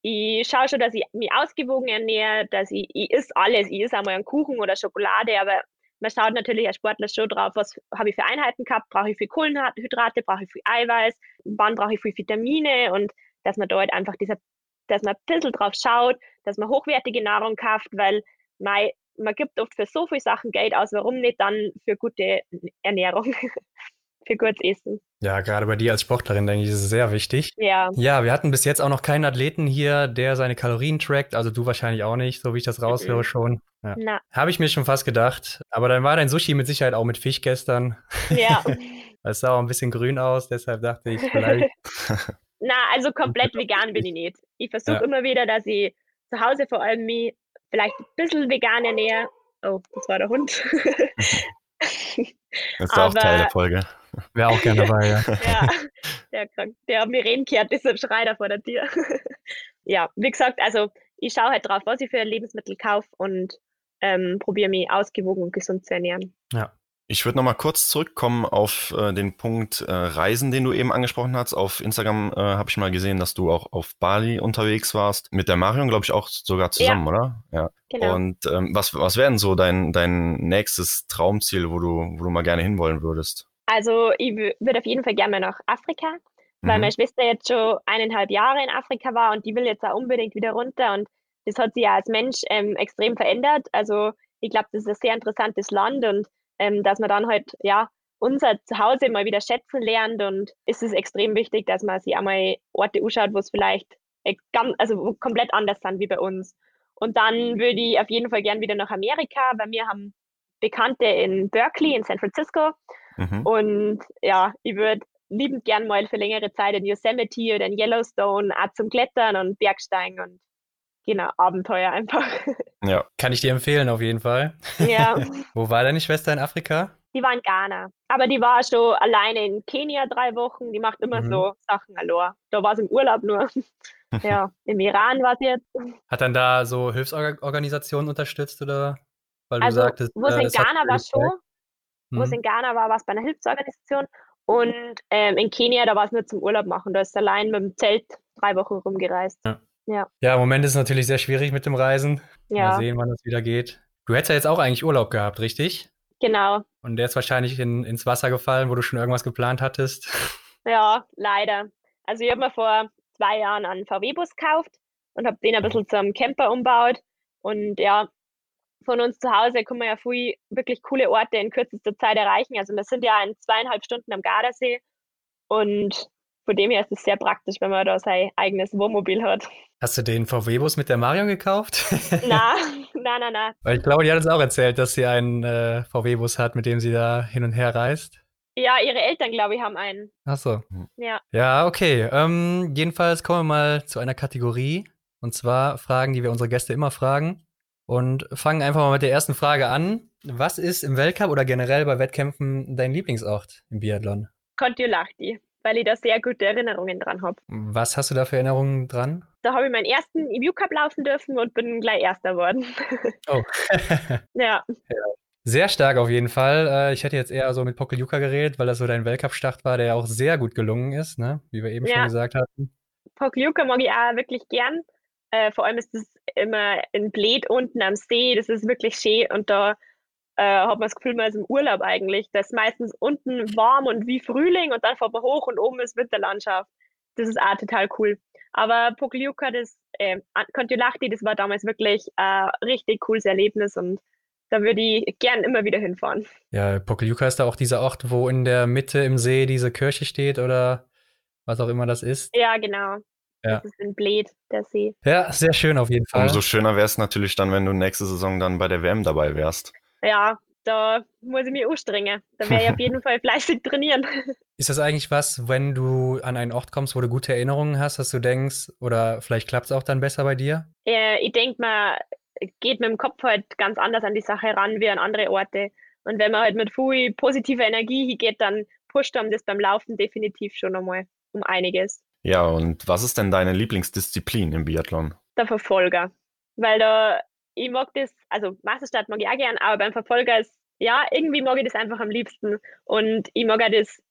ich schaue schon, dass ich mich ausgewogen ernähre, dass ich, ich esse alles. Ich esse einmal einen Kuchen oder Schokolade, aber man schaut natürlich als Sportler schon drauf, was habe ich für Einheiten gehabt, brauche ich viel Kohlenhydrate, brauche ich viel Eiweiß, wann brauche ich viel Vitamine und dass man dort einfach dieser, dass man ein bisschen drauf schaut, dass man hochwertige Nahrung kauft, weil man, man gibt oft für so viele Sachen Geld aus, warum nicht dann für gute Ernährung? für gutes Essen. Ja, gerade bei dir als Sportlerin, denke ich, ist es sehr wichtig. Ja. Ja, wir hatten bis jetzt auch noch keinen Athleten hier, der seine Kalorien trackt. Also du wahrscheinlich auch nicht, so wie ich das raushöre mhm. schon. Ja. Habe ich mir schon fast gedacht. Aber dann war dein Sushi mit Sicherheit auch mit Fisch gestern. Ja. Es sah auch ein bisschen grün aus, deshalb dachte ich vielleicht. Na, also komplett vegan bin ich nicht. Ich versuche ja. immer wieder, dass ich zu Hause vor allem mich vielleicht ein bisschen vegan ernähre. Oh, das war der Hund. Das ist auch Teil der Folge. Wäre auch gerne dabei, ja. ja, der, der mir reden kehrt, deshalb schreit er vor der Tür. ja, wie gesagt, also ich schaue halt drauf, was ich für Lebensmittel kaufe und ähm, probiere mich ausgewogen und gesund zu ernähren. Ja, ich würde nochmal kurz zurückkommen auf äh, den Punkt äh, Reisen, den du eben angesprochen hast. Auf Instagram äh, habe ich mal gesehen, dass du auch auf Bali unterwegs warst. Mit der Marion, glaube ich, auch sogar zusammen, ja. oder? Ja. Genau. Und ähm, was, was wäre denn so dein, dein nächstes Traumziel, wo du, wo du mal gerne hinwollen würdest? Also ich würde auf jeden Fall gerne mal nach Afrika, weil mhm. meine Schwester jetzt schon eineinhalb Jahre in Afrika war und die will jetzt auch unbedingt wieder runter. Und das hat sie ja als Mensch ähm, extrem verändert. Also ich glaube, das ist ein sehr interessantes Land und ähm, dass man dann halt, ja, unser Zuhause mal wieder schätzen lernt und ist es extrem wichtig, dass man sich einmal Orte anschaut, wo es vielleicht ganz, also komplett anders sind wie bei uns. Und dann würde ich auf jeden Fall gern wieder nach Amerika, weil wir haben Bekannte in Berkeley, in San Francisco. Mhm. Und ja, ich würde liebend gern mal für längere Zeit in Yosemite oder in Yellowstone auch zum Klettern und Bergsteigen und genau, Abenteuer einfach. Ja. Kann ich dir empfehlen, auf jeden Fall. Ja. Wo war deine Schwester in Afrika? Die war in Ghana. Aber die war schon alleine in Kenia drei Wochen. Die macht immer mhm. so Sachen allein. Da war sie im Urlaub nur. ja, im Iran war sie jetzt. Hat dann da so Hilfsorganisationen unterstützt oder? Weil du also, sagtest, wo es äh, in Ghana war schon. Wo es mhm. in Ghana war, war es bei einer Hilfsorganisation. Und ähm, in Kenia, da war es nur zum Urlaub machen. Da ist sie allein mit dem Zelt drei Wochen rumgereist. Ja. Ja. Ja, im Moment ist es natürlich sehr schwierig mit dem Reisen. Ja. Mal sehen, wann es wieder geht. Du hättest ja jetzt auch eigentlich Urlaub gehabt, richtig? Genau. Und der ist wahrscheinlich in, ins Wasser gefallen, wo du schon irgendwas geplant hattest. Ja, leider. Also ich habe mir vor zwei Jahren einen VW-Bus gekauft und habe den ein bisschen zum Camper umbaut. Und ja, von uns zu Hause kann man ja viel wirklich coole Orte in kürzester Zeit erreichen. Also wir sind ja in zweieinhalb Stunden am Gardasee und von dem her ist es sehr praktisch, wenn man da sein eigenes Wohnmobil hat. Hast du den VW-Bus mit der Marion gekauft? nein, nein, nein, nein. Weil ich glaube, die hat uns auch erzählt, dass sie einen äh, VW-Bus hat, mit dem sie da hin und her reist. Ja, ihre Eltern, glaube ich, haben einen. Ach so. Ja. Ja, okay. Ähm, jedenfalls kommen wir mal zu einer Kategorie. Und zwar Fragen, die wir unsere Gäste immer fragen. Und fangen einfach mal mit der ersten Frage an. Was ist im Weltcup oder generell bei Wettkämpfen dein Lieblingsort im Biathlon? Kontiolahti weil ich da sehr gute Erinnerungen dran habe. Was hast du da für Erinnerungen dran? Da habe ich meinen ersten EMU Cup laufen dürfen und bin gleich Erster geworden. Oh. ja. ja. Sehr stark auf jeden Fall. Äh, ich hätte jetzt eher so mit Pokeljuka geredet, weil das so dein Weltcup-Start war, der ja auch sehr gut gelungen ist, ne? wie wir eben ja. schon gesagt hatten. Pokeljuka mag ich auch wirklich gern. Äh, vor allem ist es immer in Bled unten am See. Das ist wirklich schön und da äh, hat man das Gefühl, man ist im Urlaub eigentlich. Das ist meistens unten warm und wie Frühling und dann fährt man hoch und oben ist Winterlandschaft. Das ist auch total cool. Aber Pokljuka, das äh, Kontiolahti, das war damals wirklich ein richtig cooles Erlebnis und da würde ich gern immer wieder hinfahren. Ja, Pokljuka ist da auch dieser Ort, wo in der Mitte im See diese Kirche steht oder was auch immer das ist. Ja, genau. Ja. Das ist in Bled, der See. Ja, sehr schön auf jeden Fall. Umso schöner wäre es natürlich dann, wenn du nächste Saison dann bei der WM dabei wärst ja, da muss ich mich anstrengen. Da werde ich auf jeden Fall fleißig trainieren. Ist das eigentlich was, wenn du an einen Ort kommst, wo du gute Erinnerungen hast, dass du denkst, oder vielleicht klappt es auch dann besser bei dir? Äh, ich denke, man geht mit dem Kopf halt ganz anders an die Sache ran wie an andere Orte. Und wenn man halt mit viel positiver Energie hingeht, dann pusht einem das beim Laufen definitiv schon einmal um einiges. Ja, und was ist denn deine Lieblingsdisziplin im Biathlon? Der Verfolger. Weil da ich mag das, also Meisterstart mag ich auch gern, aber beim Verfolger ist, ja, irgendwie mag ich das einfach am liebsten. Und ich mag auch das,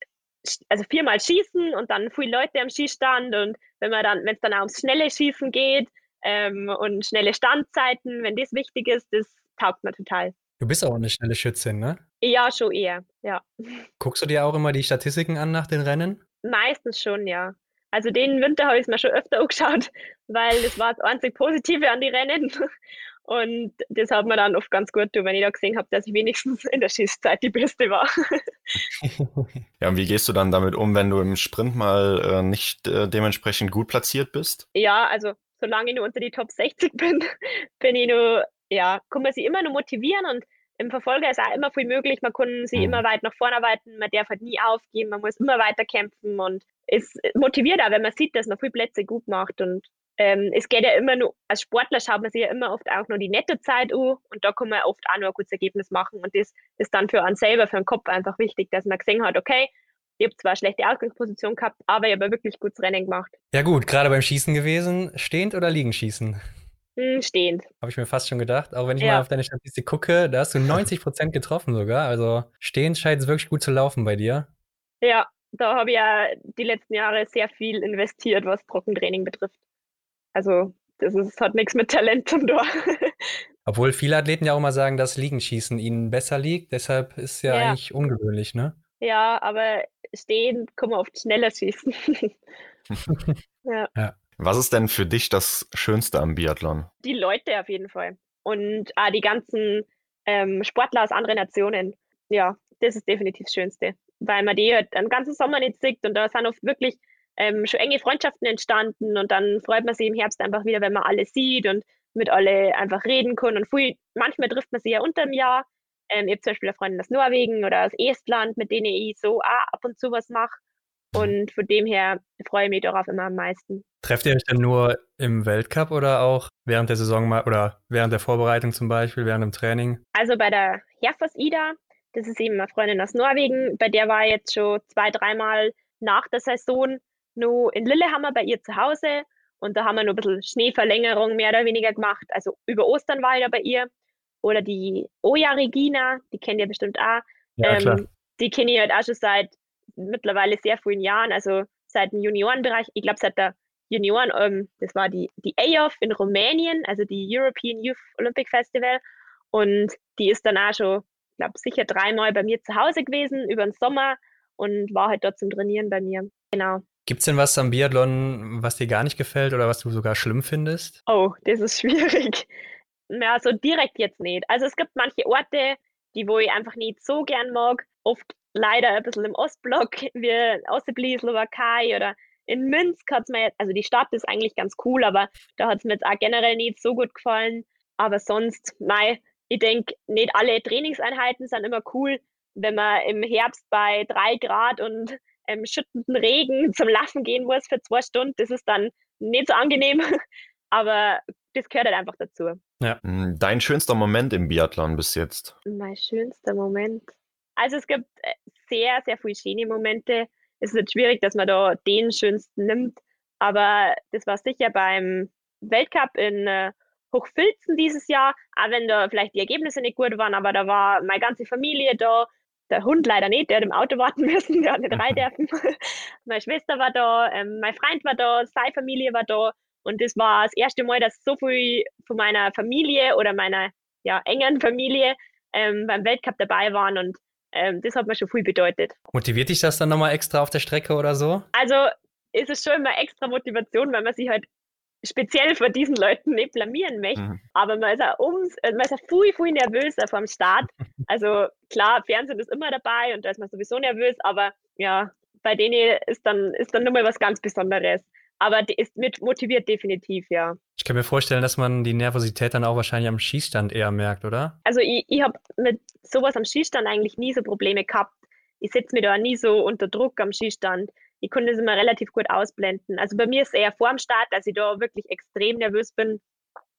also viermal schießen und dann viele Leute am Schießstand und wenn man dann, wenn es dann auch ums schnelle Schießen geht ähm, und schnelle Standzeiten, wenn das wichtig ist, das taugt mir total. Du bist auch eine schnelle Schützin, ne? Ja, schon eher, ja. Guckst du dir auch immer die Statistiken an nach den Rennen? Meistens schon, ja. Also den Winter habe ich es mir schon öfter angeschaut, weil das war das einzig Positive an die Rennen. Und das hat mir dann oft ganz gut tun, wenn ich da gesehen habe, dass ich wenigstens in der Schießzeit die Beste war. ja, und wie gehst du dann damit um, wenn du im Sprint mal äh, nicht äh, dementsprechend gut platziert bist? Ja, also solange ich nur unter die Top 60 bin, bin ich nur, ja, kann man sich immer nur motivieren und im Verfolger ist auch immer viel möglich. Man kann sich mhm. immer weit nach vorne arbeiten, man darf halt nie aufgeben, man muss immer weiter kämpfen und es motiviert auch, wenn man sieht, dass man viele Plätze gut macht und ähm, es geht ja immer nur, als Sportler schaut man sich ja immer oft auch nur die nette Zeit an und da kann man oft auch nur ein gutes Ergebnis machen und das ist dann für einen selber, für den Kopf einfach wichtig, dass man gesehen hat, okay, ich habe zwar eine schlechte Ausgangsposition gehabt, aber ich habe wirklich gutes Rennen gemacht. Ja gut, gerade beim Schießen gewesen, stehend oder liegend schießen? Hm, stehend. Habe ich mir fast schon gedacht. Auch wenn ich ja. mal auf deine Statistik gucke, da hast du 90 Prozent getroffen sogar. Also stehend scheint es wirklich gut zu laufen bei dir. Ja, da habe ich ja die letzten Jahre sehr viel investiert, was Trockentraining betrifft. Also das ist, hat nichts mit Talent zu tun. Obwohl viele Athleten ja auch mal sagen, dass Liegenschießen ihnen besser liegt. Deshalb ist ja, ja. eigentlich ungewöhnlich, ne? Ja, aber stehen kann man oft schneller schießen. ja. ja. Was ist denn für dich das Schönste am Biathlon? Die Leute auf jeden Fall. Und auch die ganzen ähm, Sportler aus anderen Nationen. Ja, das ist definitiv das Schönste. Weil man die halt einen ganzen Sommer nicht sieht und da sind oft wirklich ähm, schon enge Freundschaften entstanden und dann freut man sich im Herbst einfach wieder, wenn man alle sieht und mit alle einfach reden kann. Und viel, manchmal trifft man sich ja unter dem Jahr. Ähm, ich habe zum Beispiel eine Freundin aus Norwegen oder aus Estland, mit denen ich so auch ab und zu was mache. Mhm. Und von dem her freue ich mich darauf immer am meisten. Trefft ihr euch dann nur im Weltcup oder auch während der Saison mal oder während der Vorbereitung zum Beispiel, während dem Training? Also bei der Herfors Ida, das ist eben eine Freundin aus Norwegen, bei der war ich jetzt schon zwei, dreimal nach der Saison noch in Lillehammer bei ihr zu Hause und da haben wir noch ein bisschen Schneeverlängerung mehr oder weniger gemacht. Also über Ostern war ich da bei ihr. Oder die Oja Regina, die kennt ihr bestimmt auch. Ja, ähm, die kenne ich halt auch schon seit mittlerweile sehr vielen Jahren, also seit dem Juniorenbereich. Ich glaube, seit der Junioren, ähm, das war die, die AOF in Rumänien, also die European Youth Olympic Festival. Und die ist dann auch schon, ich glaube, sicher dreimal bei mir zu Hause gewesen über den Sommer und war halt dort zum Trainieren bei mir. Genau. Gibt es denn was am Biathlon, was dir gar nicht gefällt oder was du sogar schlimm findest? Oh, das ist schwierig. ja, so direkt jetzt nicht. Also es gibt manche Orte, die wo ich einfach nicht so gern mag. Oft leider ein bisschen im Ostblock, wie Osseblies, Slowakei oder in Minsk hat es mir also die Stadt ist eigentlich ganz cool, aber da hat es mir jetzt auch generell nicht so gut gefallen. Aber sonst, nein, ich denke, nicht alle Trainingseinheiten sind immer cool. Wenn man im Herbst bei drei Grad und ähm, schüttenden Regen zum Laufen gehen muss für zwei Stunden, das ist dann nicht so angenehm. Aber das gehört halt einfach dazu. Ja. Hm, dein schönster Moment im Biathlon bis jetzt? Mein schönster Moment. Also es gibt äh, sehr, sehr viele schöne Momente. Es ist jetzt schwierig, dass man da den schönsten nimmt. Aber das war sicher beim Weltcup in äh, Hochfilzen dieses Jahr, auch wenn da vielleicht die Ergebnisse nicht gut waren, aber da war meine ganze Familie da. Der Hund leider nicht, der hat im Auto warten müssen, der hat nicht rein dürfen. meine Schwester war da, ähm, mein Freund war da, seine Familie war da. Und das war das erste Mal, dass so viel von meiner Familie oder meiner ja, engen Familie ähm, beim Weltcup dabei waren. Und ähm, das hat mir schon viel bedeutet. Motiviert dich das dann nochmal extra auf der Strecke oder so? Also ist es schon immer extra Motivation, weil man sich halt speziell vor diesen Leuten nicht blamieren möchte. Mhm. Aber man ist ja ums, man ist ja viel, viel nervöser vom Start. Also klar, Fernsehen ist immer dabei und da ist man sowieso nervös, aber ja, bei denen ist dann, ist dann nochmal was ganz Besonderes. Aber die ist mit motiviert definitiv, ja. Ich kann mir vorstellen, dass man die Nervosität dann auch wahrscheinlich am Schießstand eher merkt, oder? Also ich, ich habe mit sowas am Schießstand eigentlich nie so Probleme gehabt. Ich setze mich da nie so unter Druck am Schießstand. Ich konnte es immer relativ gut ausblenden. Also bei mir ist es eher vor dem Start, dass ich da wirklich extrem nervös bin.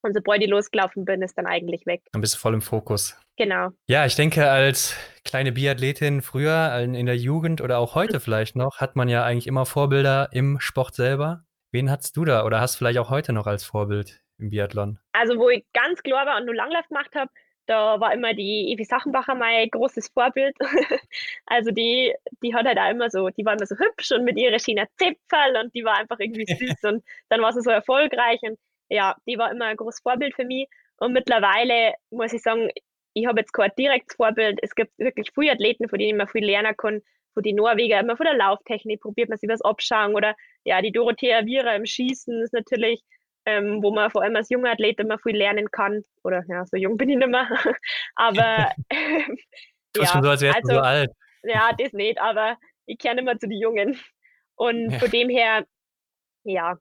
Und sobald ich losgelaufen bin, ist dann eigentlich weg. Dann bist du voll im Fokus. Genau. Ja, ich denke, als kleine Biathletin früher, in der Jugend oder auch heute vielleicht noch, hat man ja eigentlich immer Vorbilder im Sport selber. Wen hattest du da oder hast vielleicht auch heute noch als Vorbild im Biathlon? Also, wo ich ganz klar war und nur Langlauf gemacht habe, da war immer die Evi Sachenbacher mein großes Vorbild. also die, die hat halt auch immer so, die war immer so hübsch und mit ihrer China Zipfel und die war einfach irgendwie süß und dann war sie so erfolgreich und ja, die war immer ein großes Vorbild für mich. Und mittlerweile muss ich sagen, ich habe jetzt kein direktes Vorbild. Es gibt wirklich viele Athleten, von denen man viel lernen kann von den Norweger immer von der Lauftechnik probiert man sich was abschauen oder ja, die Dorothea Viera im Schießen ist natürlich, ähm, wo man vor allem als junger Athlet immer viel lernen kann. Oder ja, so jung bin ich nicht mehr. aber ähm, ja, schon so, als wärst also, so alt. Ja, das nicht, aber ich kenne immer zu den Jungen. Und ja. von dem her, ja,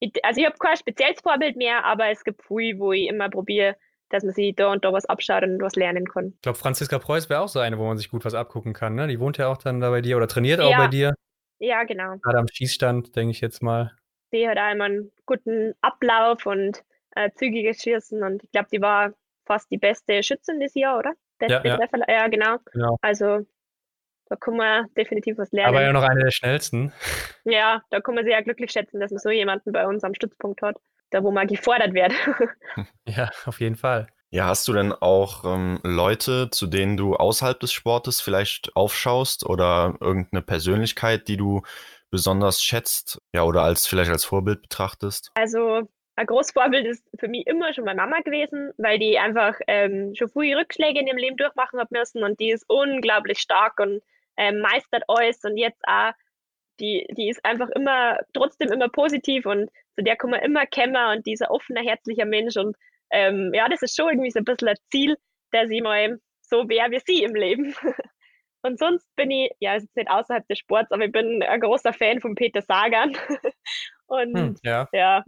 ich, also ich habe kein spezielles Vorbild mehr, aber es gibt viel, wo ich immer probiere, dass man sich da und da was abschaut und was lernen kann. Ich glaube, Franziska Preuß wäre auch so eine, wo man sich gut was abgucken kann. Ne? Die wohnt ja auch dann da bei dir oder trainiert auch ja. bei dir. Ja, genau. Gerade am Schießstand, denke ich jetzt mal. Die hat einmal einen guten Ablauf und äh, zügiges Schießen und ich glaube, die war fast die beste Schützin des Jahr, oder? Beste ja, Treffer, ja. ja genau. genau. Also da kann man definitiv was lernen. Aber ja noch eine der schnellsten. Ja, da kann man sich ja glücklich schätzen, dass man so jemanden bei uns am Stützpunkt hat da wo man gefordert wird. ja, auf jeden Fall. Ja, hast du denn auch ähm, Leute, zu denen du außerhalb des Sportes vielleicht aufschaust oder irgendeine Persönlichkeit, die du besonders schätzt, ja, oder als vielleicht als Vorbild betrachtest? Also ein großes Vorbild ist für mich immer schon meine Mama gewesen, weil die einfach ähm, schon viele Rückschläge in ihrem Leben durchmachen hat müssen und die ist unglaublich stark und ähm, meistert alles und jetzt auch, die, die ist einfach immer, trotzdem immer positiv und zu der kann man immer kommen und dieser offene, herzlicher Mensch. Und ähm, ja, das ist schon irgendwie so ein bisschen ein Ziel, dass ich mal so wäre wie sie im Leben. Und sonst bin ich, ja, ist jetzt nicht außerhalb des Sports, aber ich bin ein großer Fan von Peter Sagan. Und hm, ja. ja,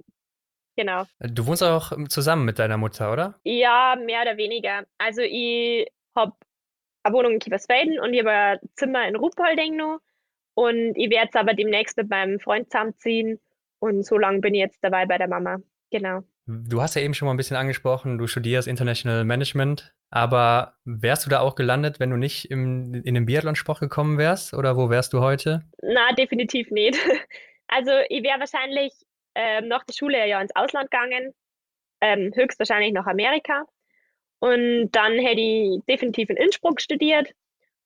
genau. Du wohnst auch zusammen mit deiner Mutter, oder? Ja, mehr oder weniger. Also ich habe eine Wohnung in Kiefersfelden und ich habe ein Zimmer in Ruhpolding noch. Und ich werde jetzt aber demnächst mit meinem Freund zusammenziehen und so lange bin ich jetzt dabei bei der Mama. Genau. Du hast ja eben schon mal ein bisschen angesprochen, du studierst International Management, aber wärst du da auch gelandet, wenn du nicht im, in den Biathlonsport gekommen wärst? Oder wo wärst du heute? Na, definitiv nicht. Also ich wäre wahrscheinlich ähm, nach der Schule ja ins Ausland gegangen, ähm, höchstwahrscheinlich nach Amerika. Und dann hätte ich definitiv in Innsbruck studiert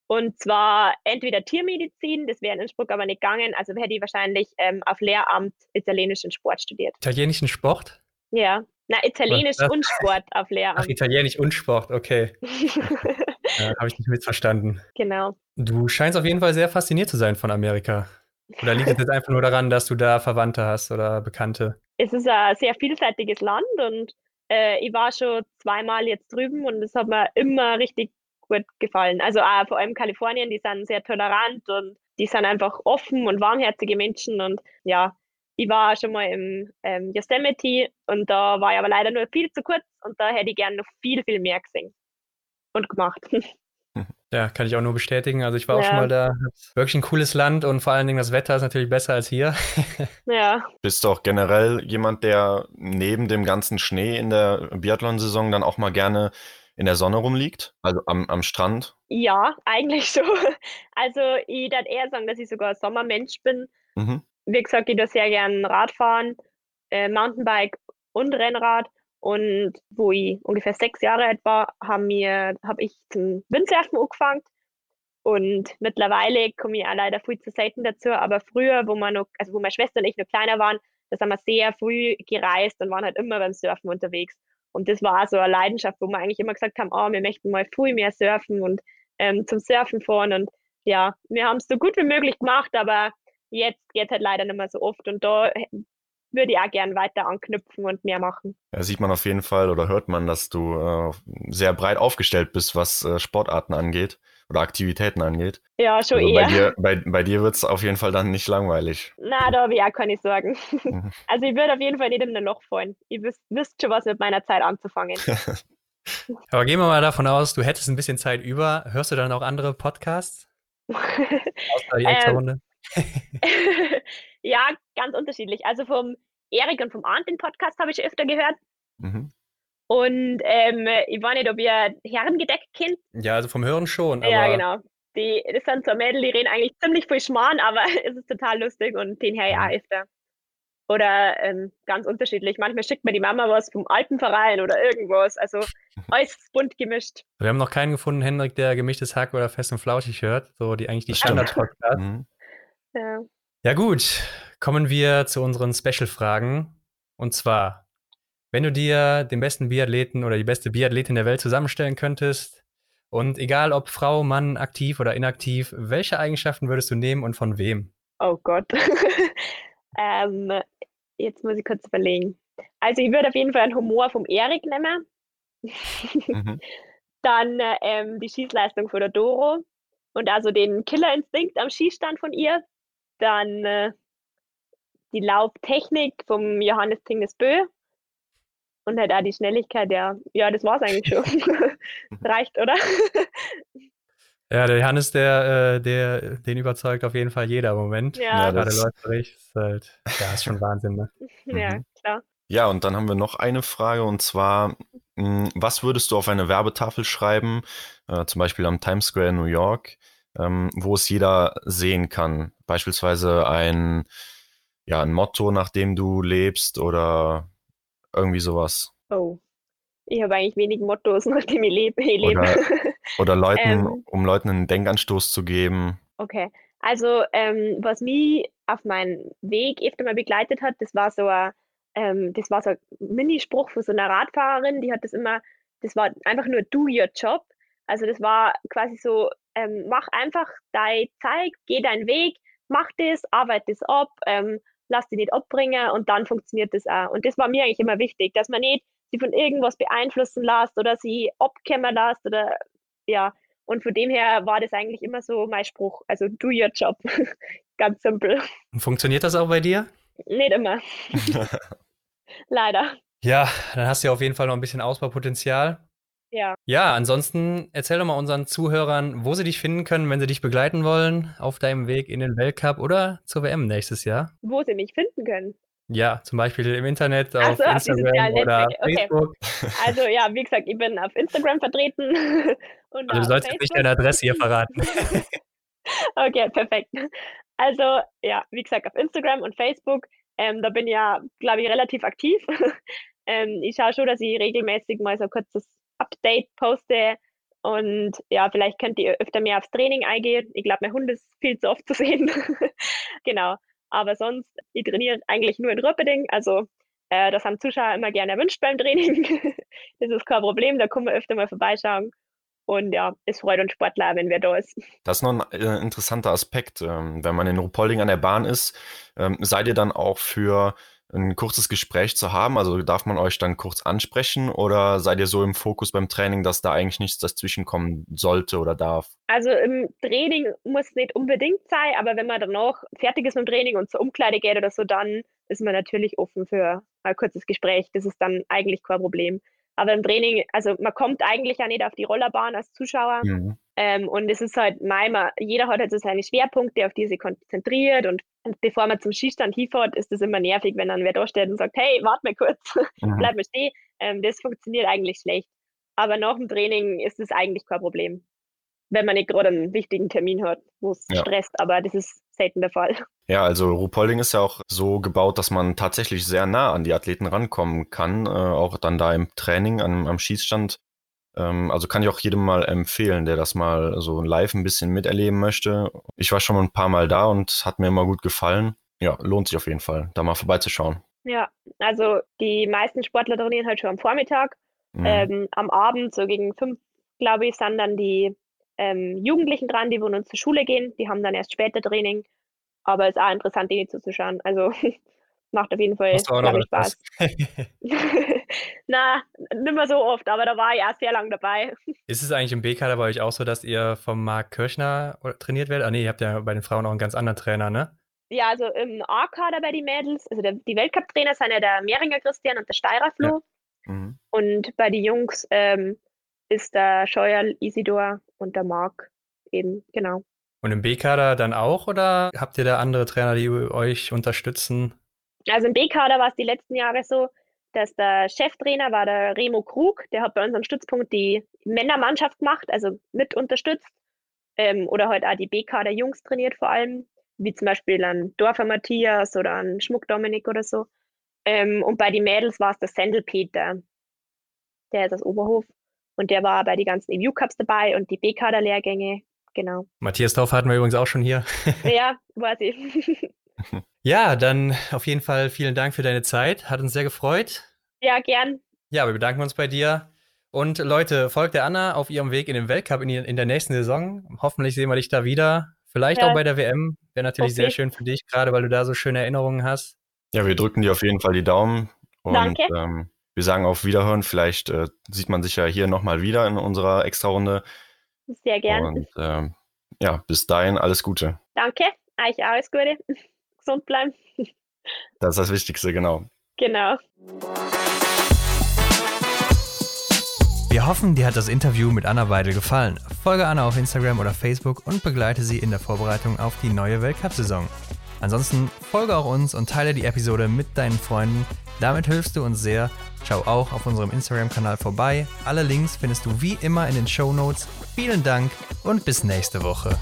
und zwar entweder Tiermedizin, das wäre in Innsbruck aber nicht gegangen, also hätte ich wahrscheinlich ähm, auf Lehramt italienischen Sport studiert. Italienischen Sport? Ja, na, Italienisch und Sport auf Lehramt. Ach, Italienisch und Sport, okay. ja, Habe ich nicht missverstanden. Genau. Du scheinst auf jeden Fall sehr fasziniert zu sein von Amerika. Oder liegt es jetzt einfach nur daran, dass du da Verwandte hast oder Bekannte? Es ist ein sehr vielseitiges Land und äh, ich war schon zweimal jetzt drüben und es hat mir immer richtig gut gefallen. Also auch vor allem Kalifornien, die sind sehr tolerant und die sind einfach offen und warmherzige Menschen und ja, ich war schon mal im ähm, Yosemite und da war ich aber leider nur viel zu kurz und da hätte ich gerne noch viel, viel mehr gesehen und gemacht. Ja, kann ich auch nur bestätigen. Also ich war ja. auch schon mal da. Wirklich ein cooles Land und vor allen Dingen das Wetter ist natürlich besser als hier. ja. Bist du auch generell jemand, der neben dem ganzen Schnee in der Biathlon-Saison dann auch mal gerne in der Sonne rumliegt? Also am, am Strand? Ja, eigentlich so. Also ich würde eher sagen, dass ich sogar Sommermensch bin. Mhm. Wie gesagt, ich würde sehr gerne Radfahren, äh, Mountainbike und Rennrad. Und wo ich ungefähr sechs Jahre alt war, habe hab ich zum Windsurfen angefangen. Und mittlerweile komme ich auch leider viel zu selten dazu. Aber früher, wo man noch, also wo meine Schwester und ich noch kleiner waren, da sind wir sehr früh gereist und waren halt immer beim Surfen unterwegs. Und das war so eine Leidenschaft, wo wir eigentlich immer gesagt haben, oh, wir möchten mal viel mehr surfen und ähm, zum Surfen fahren. Und ja, wir haben es so gut wie möglich gemacht, aber jetzt geht halt leider nicht mehr so oft. Und da würde ich auch gern weiter anknüpfen und mehr machen. Ja, sieht man auf jeden Fall oder hört man, dass du äh, sehr breit aufgestellt bist, was äh, Sportarten angeht oder Aktivitäten angeht. Ja, schon also eher. Bei dir, bei, bei dir wird es auf jeden Fall dann nicht langweilig. Na, da habe ich auch keine Sorgen. Mhm. also ich würde auf jeden Fall nicht in ein Loch fallen. Ich wüs wüsste schon was mit meiner Zeit anzufangen. Aber gehen wir mal davon aus, du hättest ein bisschen Zeit über. Hörst du dann auch andere Podcasts? Außer die extra ähm, Runde? ja, ganz unterschiedlich. Also vom Erik und vom Arndt den Podcast habe ich öfter gehört. Mhm. Und ähm, ich weiß nicht, ob ihr Herrengedeckt kennt. Ja, also vom Hören schon. ja, genau. Die, das sind so Mädel, die reden eigentlich ziemlich viel Schmarrn, aber es ist total lustig und den höre ich auch öfter. Oder ähm, ganz unterschiedlich. Manchmal schickt mir die Mama was vom Alpenverein oder irgendwas. Also alles bunt gemischt. Wir haben noch keinen gefunden, Hendrik, der gemischtes Hack oder fest und flauschig hört. So die eigentlich die Standard-Podcast. Mhm. Ja. ja, gut. Kommen wir zu unseren Special-Fragen. Und zwar, wenn du dir den besten Biathleten oder die beste Biathletin der Welt zusammenstellen könntest, und egal ob Frau, Mann, aktiv oder inaktiv, welche Eigenschaften würdest du nehmen und von wem? Oh Gott. ähm, jetzt muss ich kurz überlegen. Also ich würde auf jeden Fall einen Humor vom Erik nehmen. mhm. Dann ähm, die Schießleistung von der Doro und also den Killerinstinkt am Schießstand von ihr. Dann äh, die Laubtechnik vom Johannes Tingesbö und halt auch die Schnelligkeit, ja, ja, das war es eigentlich schon. Reicht, oder? Ja, der Johannes, der, äh, der, den überzeugt auf jeden Fall jeder Moment. Ja, ja gerade läuferig ist halt, ja, ist schon Wahnsinn, ne? ja, mhm. klar. Ja, und dann haben wir noch eine Frage und zwar, hm, was würdest du auf eine Werbetafel schreiben, äh, zum Beispiel am Times Square in New York, ähm, wo es jeder sehen kann? Beispielsweise ein, ja, ein Motto, nach dem du lebst oder irgendwie sowas. Oh. Ich habe eigentlich wenig Mottos, nachdem ich lebe. Ich lebe. Oder, oder Leuten, ähm, um Leuten einen Denkanstoß zu geben. Okay. Also, ähm, was mich auf meinen Weg öfter mal begleitet hat, das war so ein, ähm, das war so ein Minispruch von so einer Radfahrerin, die hat das immer, das war einfach nur do your job. Also das war quasi so, ähm, mach einfach dein Zeug, geh deinen Weg, mach das, arbeite das ab, ähm, lass dich nicht abbringen und dann funktioniert das auch. Und das war mir eigentlich immer wichtig, dass man nicht sie von irgendwas beeinflussen lässt oder sie abkämmen lässt oder ja. Und von dem her war das eigentlich immer so mein Spruch. Also do your job. Ganz simpel. Funktioniert das auch bei dir? Nicht immer. Leider. Ja, dann hast du ja auf jeden Fall noch ein bisschen Ausbaupotenzial. Ja. Ja, ansonsten erzähl doch mal unseren Zuhörern, wo sie dich finden können, wenn sie dich begleiten wollen auf deinem Weg in den Weltcup oder zur WM nächstes Jahr. Wo sie mich finden können. Ja, zum Beispiel im Internet, auf so, Instagram auf oder okay. Facebook. Also ja, wie gesagt, ich bin auf Instagram vertreten. Und also du sollst Facebook. nicht deine Adresse hier verraten. okay, perfekt. Also ja, wie gesagt, auf Instagram und Facebook. Ähm, da bin ich ja, glaube ich, relativ aktiv. ähm, ich schaue schon, dass ich regelmäßig mal so ein kurzes Update poste. Und ja, vielleicht könnt ihr öfter mehr aufs Training eingehen. Ich glaube, mein Hund ist viel zu oft zu sehen. genau. Aber sonst, ich trainiere eigentlich nur in Röpeding. Also äh, das haben Zuschauer immer gerne erwünscht beim Training. das ist kein Problem, da kommen wir öfter mal vorbeischauen. Und ja, es freut uns Sportler, wenn wir da ist. Das ist noch ein äh, interessanter Aspekt. Ähm, wenn man in Rupolding an der Bahn ist, ähm, seid ihr dann auch für ein kurzes Gespräch zu haben? Also darf man euch dann kurz ansprechen oder seid ihr so im Fokus beim Training, dass da eigentlich nichts dazwischen kommen sollte oder darf? Also im Training muss nicht unbedingt sein, aber wenn man danach fertig ist mit dem Training und zur Umkleide geht oder so, dann ist man natürlich offen für ein kurzes Gespräch. Das ist dann eigentlich kein Problem. Aber im Training, also man kommt eigentlich ja nicht auf die Rollerbahn als Zuschauer. Mhm. Ähm, und es ist halt manchmal, jeder hat halt so seine Schwerpunkte, auf die er sich konzentriert. Und, und bevor man zum Skistand hinfährt, ist es immer nervig, wenn dann wer da steht und sagt, hey, warte mal kurz, mhm. bleib mal stehen. Ähm, das funktioniert eigentlich schlecht. Aber nach dem Training ist es eigentlich kein Problem wenn man nicht gerade einen wichtigen Termin hat, wo es ja. stresst, aber das ist selten der Fall. Ja, also Ruhpolding ist ja auch so gebaut, dass man tatsächlich sehr nah an die Athleten rankommen kann, äh, auch dann da im Training am, am Schießstand. Ähm, also kann ich auch jedem mal empfehlen, der das mal so live ein bisschen miterleben möchte. Ich war schon mal ein paar Mal da und hat mir immer gut gefallen. Ja, lohnt sich auf jeden Fall, da mal vorbeizuschauen. Ja, also die meisten Sportler trainieren halt schon am Vormittag. Mhm. Ähm, am Abend, so gegen fünf, glaube ich, sind dann die ähm, Jugendlichen dran, die von uns zur Schule gehen. Die haben dann erst später Training. Aber es ist auch interessant, denen zuzuschauen. Also macht auf jeden Fall Spaß. Na, nicht mehr so oft, aber da war ich erst sehr lange dabei. Ist es eigentlich im B-Kader bei euch auch so, dass ihr vom Marc Kirchner trainiert werdet? Ah nee, ihr habt ja bei den Frauen auch einen ganz anderen Trainer, ne? Ja, also im A-Kader bei den Mädels, also der, die Weltcup-Trainer sind ja der Mehringer Christian und der Steirer Flo. Ja. Mhm. Und bei den Jungs ähm, ist der Scheuer Isidor und der Marc eben, genau. Und im B-Kader dann auch oder habt ihr da andere Trainer, die euch unterstützen? Also im B-Kader war es die letzten Jahre so, dass der Cheftrainer war der Remo Krug, der hat bei unserem Stützpunkt die Männermannschaft gemacht, also mit unterstützt. Ähm, oder halt auch die B-Kader Jungs trainiert vor allem, wie zum Beispiel ein Dorfer Matthias oder ein Schmuck Dominik oder so. Ähm, und bei den Mädels war es der Sendel Peter, der ist aus Oberhof. Und der war bei den ganzen EVU Cups dabei und die B-Kader-Lehrgänge, genau. Matthias Dorf hatten wir übrigens auch schon hier. ja, weiß ich. ja, dann auf jeden Fall vielen Dank für deine Zeit. Hat uns sehr gefreut. Ja, gern. Ja, wir bedanken uns bei dir. Und Leute, folgt der Anna auf ihrem Weg in den Weltcup in, die, in der nächsten Saison. Hoffentlich sehen wir dich da wieder. Vielleicht ja. auch bei der WM. Wäre natürlich okay. sehr schön für dich, gerade weil du da so schöne Erinnerungen hast. Ja, wir drücken dir auf jeden Fall die Daumen. Und, Danke. Ähm, wir sagen auf Wiederhören. Vielleicht äh, sieht man sich ja hier nochmal wieder in unserer Extra-Runde. Sehr gerne. Und äh, ja, bis dahin alles Gute. Danke, euch alles Gute. Gesund bleiben. Das ist das Wichtigste, genau. Genau. Wir hoffen, dir hat das Interview mit Anna Weidel gefallen. Folge Anna auf Instagram oder Facebook und begleite sie in der Vorbereitung auf die neue Weltcup-Saison. Ansonsten folge auch uns und teile die Episode mit deinen Freunden. Damit hilfst du uns sehr. Schau auch auf unserem Instagram-Kanal vorbei. Alle Links findest du wie immer in den Show Notes. Vielen Dank und bis nächste Woche.